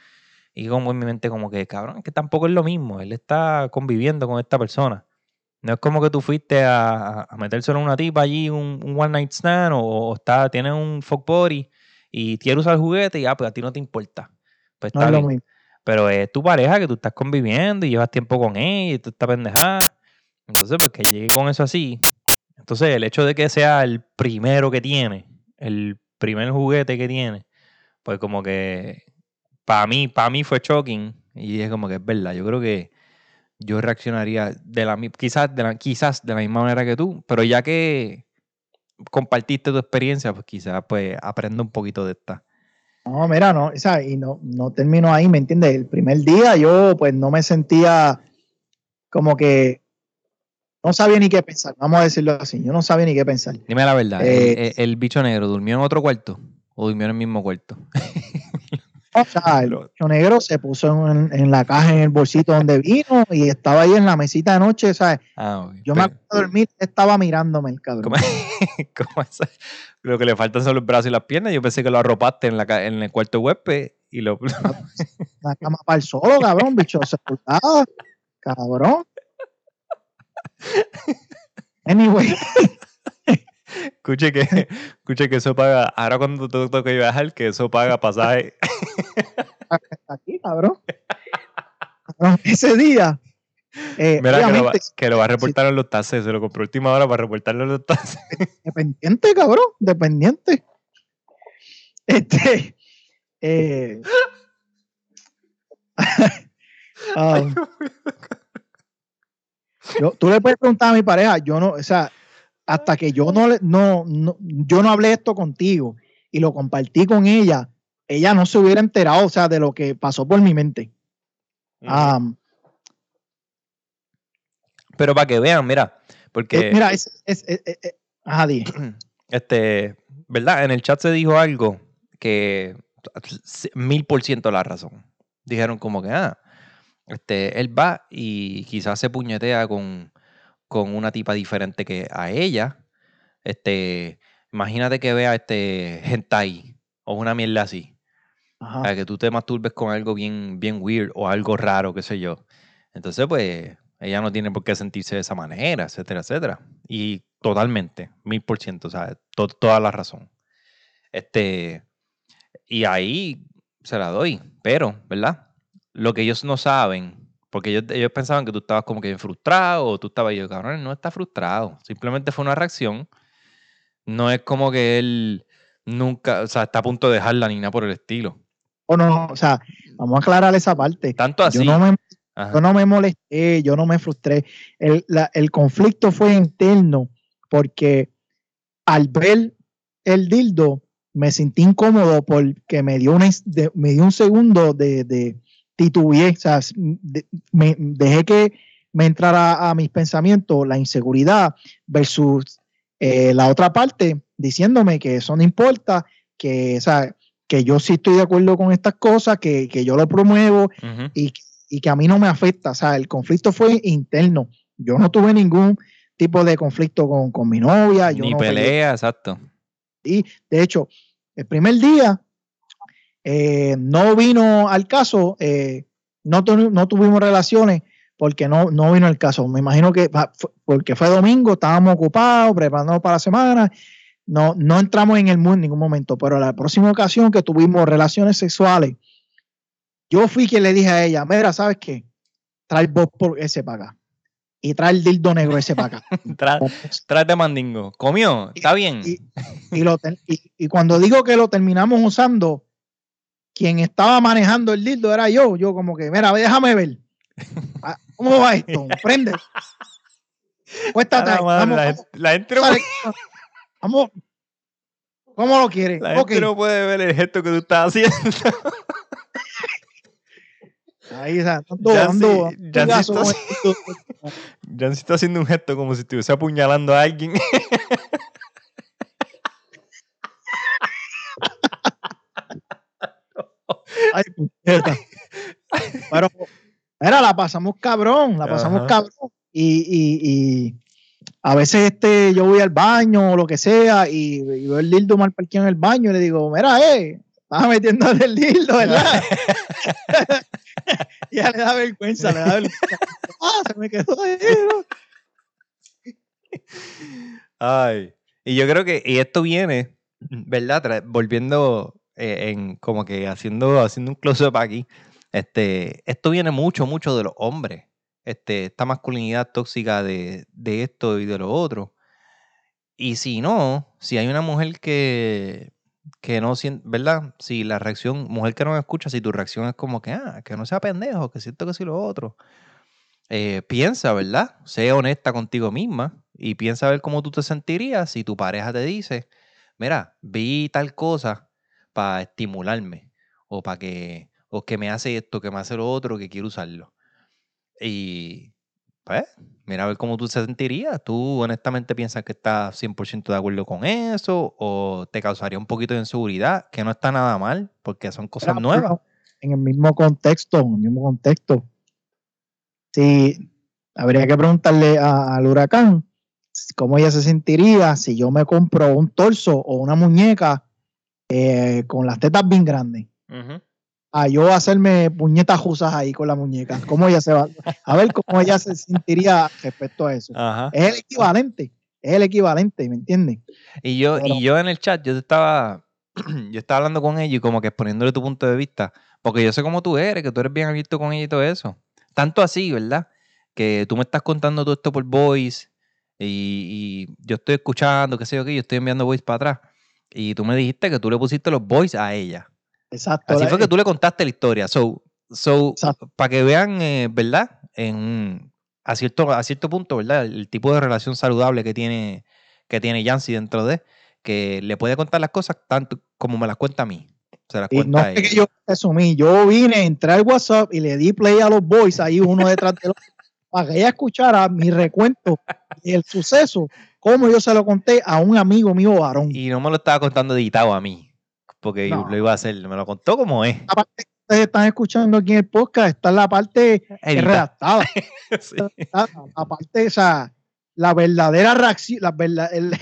Y como en mi mente, como que, cabrón, que tampoco es lo mismo. Él está conviviendo con esta persona. No es como que tú fuiste a, a metérselo a una tipa allí, un, un one night stand, o, o está, tienes un fuck body y quiere usar el juguete y ah, pues a ti no te importa. Pues No está es lo bien. Pero es tu pareja que tú estás conviviendo y llevas tiempo con ella y tú estás pendejada. Entonces, pues que llegue con eso así. Entonces, el hecho de que sea el primero que tiene, el primer juguete que tiene, pues como que para mí, para mí fue shocking. Y es como que es verdad. Yo creo que yo reaccionaría de la quizás de la, quizás de la misma manera que tú, pero ya que compartiste tu experiencia, pues quizás pues aprendo un poquito de esta. No, mira, no, o sea, y no, no termino ahí, ¿me entiendes? El primer día yo pues no me sentía como que no sabía ni qué pensar, vamos a decirlo así, yo no sabía ni qué pensar. Dime la verdad, ¿el- Eh, el, el bicho negro durmió en otro cuarto o durmió en el mismo cuarto? [LAUGHS] O sea, el bicho negro se puso en, en la caja, en el bolsito donde vino y estaba ahí en la mesita de noche, ¿sabes? Ah. Yo me acuerdo de dormir, estaba mirándome el cabrón. ¿Cómo, [LAUGHS] cómo es? Lo que le faltan son los brazos y las piernas. Yo pensé que lo arropaste en, la, en el cuarto huésped y lo... Una cama para el solo, cabrón, bicho sepultado, cabrón. [LAUGHS] Anyway, escuche, que, [LAUGHS] escuche que eso paga... Ahora cuando te toque viajar, que eso paga pasaje. aquí, cabrón. Ese día, eh, Mira, que lo, va, obviamente, que lo va a reportar en los taxes. Se lo compró última hora para reportarlo en los taxes. [LAUGHS] dependiente, cabrón, dependiente. Este, eh, [LAUGHS] ah, yo- tú le puedes preguntar a mi pareja, yo no, o sea, hasta que yo no, no, no, yo no hablé esto contigo y lo compartí con ella, ella no se hubiera enterado, o sea, de lo que pasó por mi mente. Pero para que vean, mira, porque... eh, mira, es, es, es- es- es- ajá, di. [CLEARS THROAT] este, ¿verdad? En el chat se dijo algo que mil por ciento la razón. Dijeron como que, ah, este, él va y quizás se puñetea con, con una tipa diferente que a ella. Este, imagínate que vea este hentai o una mierda así. Ajá. Sea, que tú te masturbes con algo bien, bien weird o algo raro, qué sé yo. Entonces, pues, ella no tiene por qué sentirse de esa manera, etcétera, etcétera. Y totalmente, mil por ciento, o sea, to- toda la razón. Este, y ahí se la doy, pero, ¿verdad? Lo que ellos no saben, porque ellos, ellos pensaban que tú estabas como que bien frustrado, o tú estabas, y yo, cabrón, no está frustrado, simplemente fue una reacción. No es como que él nunca, o sea, está a punto de dejarla ni nada por el estilo. O no, o sea, vamos a aclarar esa parte. Tanto así. Yo no me. Yo no me molesté, yo no me frustré. El, la- el conflicto fue interno porque al ver el dildo me sentí incómodo porque me dio, una, de- me dio un segundo de, de titubeé, o sea, s- de- me, dejé que me entrara a mis pensamientos la inseguridad versus eh, la otra parte diciéndome que eso no importa, que, o sea, que yo sí estoy de acuerdo con estas cosas, que, que yo lo promuevo, y, y que a mí no me afecta. O sea, el conflicto fue interno. Yo no tuve ningún tipo de conflicto con, con mi novia. Yo Ni no peleé. pelea, exacto. Y de hecho, el primer día eh, no vino al caso, eh, no, tu- no tuvimos relaciones porque no, no vino el caso. Me imagino que porque fue domingo, estábamos ocupados, preparándonos para la semana. No, no entramos en el mundo en ningún momento, pero la próxima ocasión que tuvimos relaciones sexuales, yo fui quien le dije a ella, mira, ¿sabes qué? Trae el vos por ese para acá. Y trae el dildo negro ese para acá. [LAUGHS] Tra- Tráete mandingo. ¿Comió? ¿Está bien? Y, y lo ten- y- y cuando digo que lo terminamos usando, quien estaba manejando el dildo era yo. Yo como que, mira, déjame ver. Ah, ¿Cómo va esto? Prende. Cuéntate. A la Vamos, la, vamos, gente- la gente no sale. puede- Vamos. ¿Cómo lo quieres? la Ok. gente no puede ver el gesto que tú estás haciendo. Ahí está. Dildo. [LAUGHS] Jancy está haciendo un gesto como si estuviese apuñalando a alguien. [LAUGHS] Ay. Pero, mira, la pasamos cabrón, la pasamos Ajá. cabrón. Y, y, y a veces este, yo voy al baño o lo que sea y, y veo el dildo mal parqueado en el baño y le digo, mira, eh, estás metiendo el dildo, ¿verdad? [LAUGHS] y ya le da vergüenza, le da vergüenza. Ah, se me quedó ahí, ¿no? Ay. Y yo creo que, y esto viene, ¿verdad? Tra- Volviendo eh, en como que haciendo, haciendo un close-up aquí. Este, esto viene mucho, mucho de los hombres. Este, esta masculinidad tóxica de, de esto y de lo otro. Y si no, si hay una mujer que, que no siente, ¿verdad? Si la reacción, mujer que no me escucha, si tu reacción es como que, ah, que no sea pendejo, que siento que sí lo otro. eh, piensa, ¿verdad? Sé honesta contigo misma y piensa a ver cómo tú te sentirías si tu pareja te dice, mira, vi tal cosa para estimularme o para que, o que me hace esto, que me hace lo otro, que quiero usarlo. Y pues, mira a ver cómo tú te sentirías. ¿Tú honestamente piensas que estás 100% de acuerdo con eso o te causaría un poquito de inseguridad? Que no está nada mal porque son cosas Mira, nuevas. pero En el mismo contexto, en el mismo contexto. Sí, habría que preguntarle a- al huracán cómo ella se sentiría si yo me compro un torso o una muñeca eh, con las tetas bien grandes. Ujú. A yo hacerme puñetas jusas ahí con la muñeca. ¿Cómo ella se va? A ver cómo ella se sentiría respecto a eso. Ajá. Es el equivalente, es el equivalente, ¿me entiendes? Y yo, Pero- y yo en el chat, yo te estaba, [CLEARS THROAT] yo estaba hablando con ella y como que exponiéndole tu punto de vista, porque yo sé cómo tú eres, que tú eres bien abierto con ella y todo eso. Tanto así, ¿verdad? Que tú me estás contando todo esto por voice y, y yo estoy escuchando, qué sé yo qué, yo estoy enviando voice para atrás. Y tú me dijiste que tú le pusiste los voice a ella. Exacto. Así fue que tú le contaste la historia. So, so para que vean, eh, ¿verdad? En, a, cierto, a cierto punto, ¿verdad? El, tipo de relación saludable que tiene, que tiene Yancy dentro de, que le puede contar las cosas tanto como me las cuenta a mí. Se las Y cuenta no es que yo asumí, yo vine, entré al WhatsApp y le di play a los boys ahí uno detrás del otro para que ella escuchara mi recuento del suceso, como yo se lo conté a un amigo mío varón. Y no me lo estaba contando editado a mí, porque yo lo iba a hacer. Me lo contó como es. La parte que ustedes están escuchando aquí en el podcast está en la parte redactada, [LAUGHS] Sí. la parte, o sea, la verdadera reacción, la, verda- el-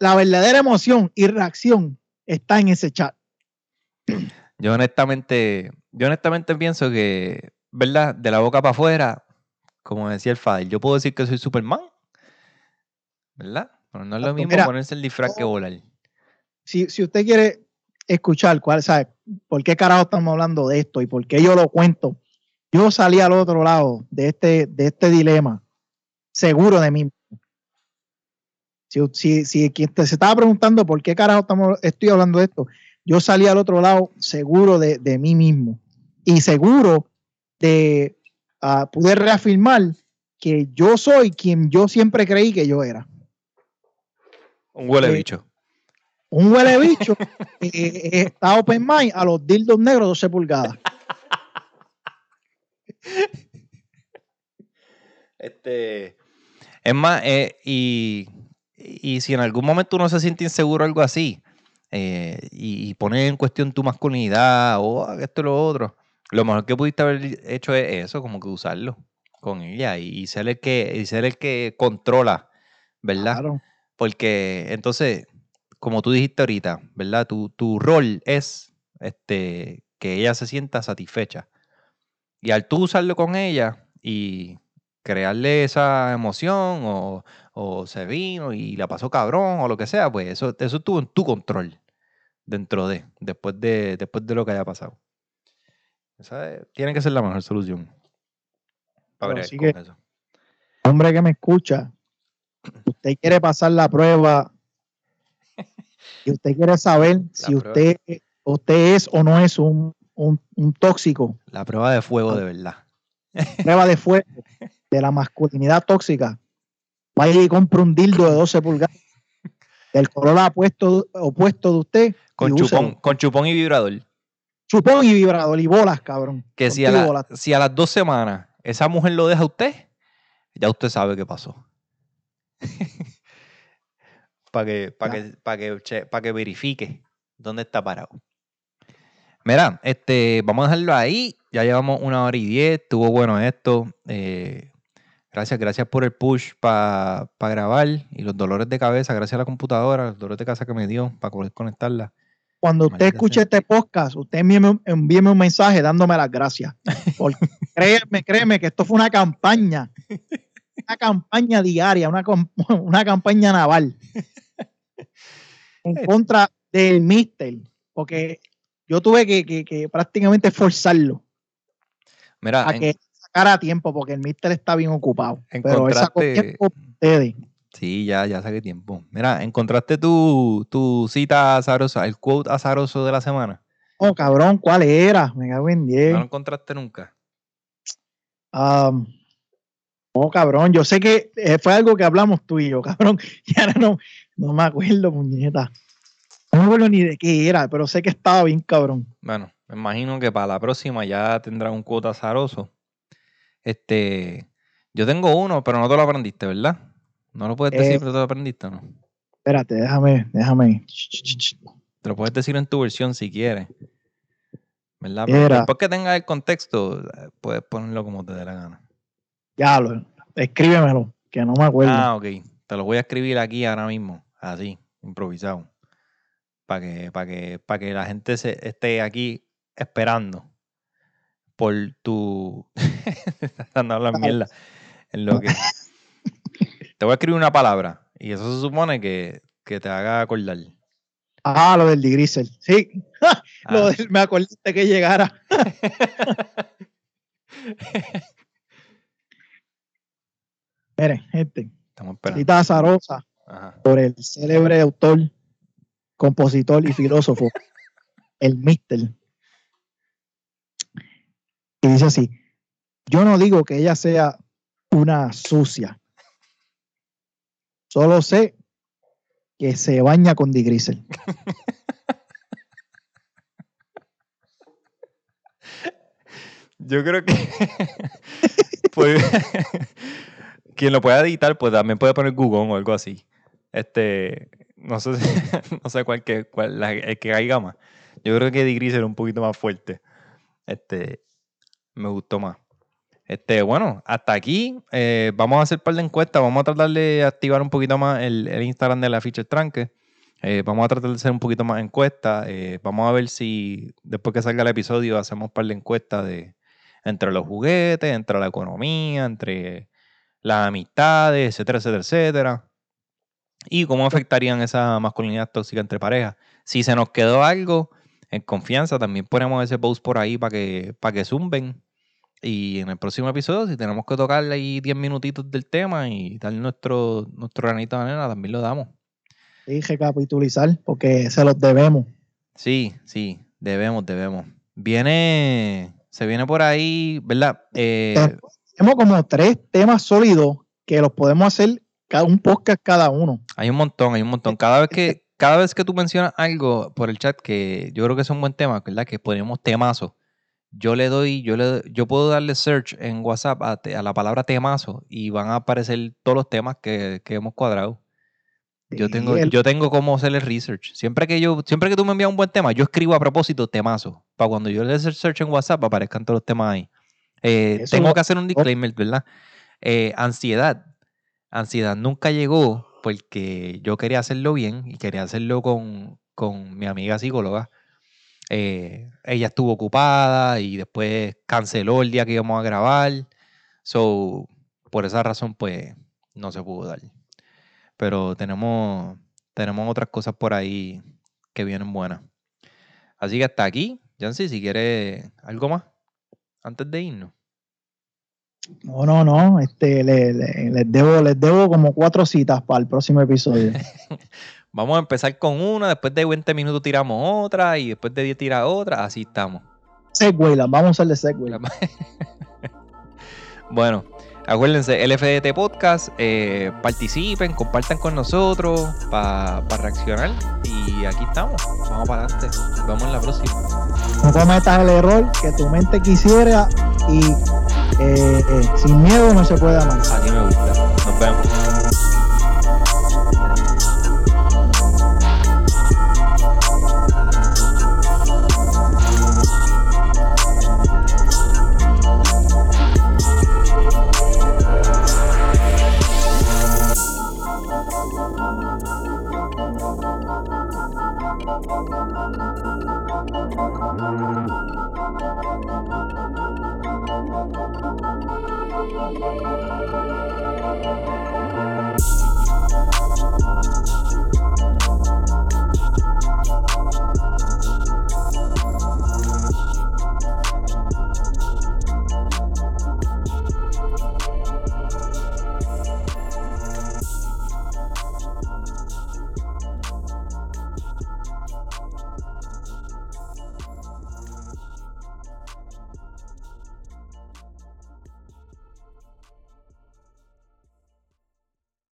la verdadera emoción y reacción está en ese chat. Yo honestamente, yo honestamente pienso que, ¿verdad? De la boca para afuera, como decía el Fadil, yo puedo decir que soy Superman, ¿verdad? Pero no es lo mismo Mira, ponerse el disfraz que volar. si, si usted quiere escuchar cuál, sabe, por qué carajo estamos hablando de esto y por qué yo lo cuento, yo salí al otro lado de este, de este dilema, seguro de mí. Si, si, si quien te- se estaba preguntando por qué carajo estamos, estoy hablando de esto, yo salí al otro lado seguro de, de mí mismo y seguro de ah, poder reafirmar que yo soy quien yo siempre creí que yo era. Un huele Eh, bicho. un huele bicho que [LAUGHS] eh, está open mind a los dildos negros 12 pulgadas. Este, es más, eh, y, y si en algún momento uno se siente inseguro o algo así, eh, y, y pone en cuestión tu masculinidad o esto y lo otro, lo mejor que pudiste haber hecho es eso, como que usarlo con ella y, y ser el que, y ser el que controla, ¿verdad? Claro. Porque entonces, como tú dijiste ahorita, ¿verdad? Tu, tu rol es este, que ella se sienta satisfecha. Y al tú usarlo con ella y crearle esa emoción o, o se vino y la pasó cabrón o lo que sea, pues eso, eso estuvo en tu control dentro de, después de, después de lo que haya pasado. Esa es- tiene que ser la mejor solución. Para así con que- eso. Hombre que me escucha, usted quiere pasar la prueba y usted quiere saber [LAUGHS] si prueba. usted usted es o no es un, un- un tóxico. La prueba de fuego de verdad. Prueba de fuego de la masculinidad tóxica. Vaya y compre un dildo de 12 pulgadas del color opuesto, opuesto de usted. Con úselo. chupón, con chupón y vibrador. Chupón y vibrador y bolas, cabrón. Que si a, la- si a las dos semanas esa mujer lo deja a usted, ya usted sabe qué pasó. [LAUGHS] Para que, pa' que, pa' que, che- pa' que verifique dónde está parado. Mira, este, vamos a dejarlo ahí. Ya llevamos una hora y diez. Estuvo bueno esto. Eh, gracias, gracias por el push para grabar y los dolores de cabeza. Gracias a la computadora, los dolores de cabeza que me dio para poder conectarla. Cuando usted Maldita escuche sea. este podcast, usted envíeme, envíeme un mensaje dándome las gracias. Porque [LAUGHS] créeme, créeme que esto fue una campaña. Una campaña diaria, una, [LAUGHS] una campaña naval. En contra del Mister. Porque yo tuve que, que- que prácticamente forzarlo Mira, a en- que sacara tiempo, porque el Mister está bien ocupado. Pero él sacó Encontraste- tiempo ustedes. Sí, ya, ya saqué tiempo. Mira, encontraste tu, tu cita azarosa, el quote azaroso de la semana. Oh, cabrón, ¿cuál era? Me cago en 10. No lo encontraste nunca. Am, oh, cabrón, yo sé que eh, fue algo que hablamos tú y yo, [LAUGHS] cabrón. Y ahora no, no me acuerdo, puñeta. No me acuerdo ni de qué era, pero sé que estaba bien, cabrón. Bueno, me imagino que para la próxima ya tendrá un quote azaroso. Este, yo tengo uno, pero no te lo aprendiste, ¿verdad? No lo puedes decir, Eh. pero te lo aprendiste, ¿o ¿no? Espérate, déjame, déjame. Te lo puedes decir en tu versión si quieres. ¿Verdad? Pero Era. después que tengas el contexto, eh, puedes ponerlo como te dé la gana. Ya, lo, escríbemelo, que no me acuerdo. Ah, ok. Te lo voy a escribir aquí ahora mismo, así, improvisado. Para que, para que, para que la gente se esté aquí esperando por tu. [LAUGHS] Estando hablando mierda. En lo que. Te voy a escribir una palabra. Y eso se supone que, que te haga acordar. Ah, lo del Digrisel. Sí, [LAUGHS] lo Ah, del- me acordaste que llegara. [LAUGHS] Miren, gente, estamos esperando. cita azarosa Ajá. por el célebre autor, compositor y filósofo, [LAUGHS] el Mister. Y dice así, yo no digo que ella sea una sucia, solo sé que se baña con digrisel. [LAUGHS] Yo creo que. [LAUGHS] pues, [LAUGHS] quien lo pueda editar, pues también puede poner Google o algo así. Este. No sé, no sé cuál que, cuál, el que caiga más. Yo creo que Eddie Gris era un poquito más fuerte. Este. Me gustó más. Este, bueno, hasta aquí. eh, vamos a hacer un par de encuestas. Vamos a tratar de activar un poquito más el, Instagram de la Feature Tranque. Eh, vamos a tratar de hacer un poquito más encuestas. eh, vamos a ver si después que salga el episodio hacemos un par de encuestas de entre los juguetes, entre la economía, entre las amistades, etcétera, etcétera, etcétera. Y cómo afectarían esa masculinidad tóxica entre parejas. Si se nos quedó algo en confianza, también ponemos ese post por ahí para que, para que zumben. Y en el próximo episodio, si tenemos que tocarle ahí 10 minutitos del tema y dar nuestro, nuestro granito de arena, también lo damos. Y recapitulizar, porque se los debemos. Sí, sí, debemos, debemos. Viene, se viene por ahí, ¿verdad? Eh, Tenemos como tres temas sólidos que los podemos hacer cada un podcast cada uno. hay un montón, hay un montón. Cada vez que, cada vez que tú mencionas algo por el chat que yo creo que es un buen tema, ¿verdad? Que ponemos temazo. Yo le doy, yo le yo puedo darle search en WhatsApp a, te- a la palabra temazo y van a aparecer todos los temas que, que hemos cuadrado. Yo tengo, el- yo tengo cómo hacer el research. Siempre que yo, siempre que tú me envías un buen tema, yo escribo a propósito temazo. Para cuando yo le dé search en WhatsApp aparezcan todos los temas ahí. Eh, tengo lo- que hacer un disclaimer, ¿verdad? Eh, ansiedad. Ansiedad nunca llegó porque yo quería hacerlo bien y quería hacerlo con, con mi amiga psicóloga. Eh, ella estuvo ocupada y después canceló el día que íbamos a grabar. So, por esa razón, pues, no se pudo dar. Pero tenemos, tenemos otras cosas por ahí que vienen buenas. Así que hasta aquí. Jancy, si quieres algo más antes de irnos. No, no, no. Este, le- le- les, debo, les debo como cuatro citas para el próximo episodio. [LAUGHS] Vamos a empezar con una, después de 20 minutos tiramos otra y después de 10 tira otra, así estamos. Segway, las vamos a hacer de Segway. [LAUGHS] bueno, acuérdense, LFDT Podcast, eh, participen, compartan con nosotros para reaccionar y aquí estamos. Vamos para adelante. Nos vemos en la próxima. No cometas el error que tu mente quisiera y eh, eh, sin miedo no se puede amar. Así me gusta. Nos vemos.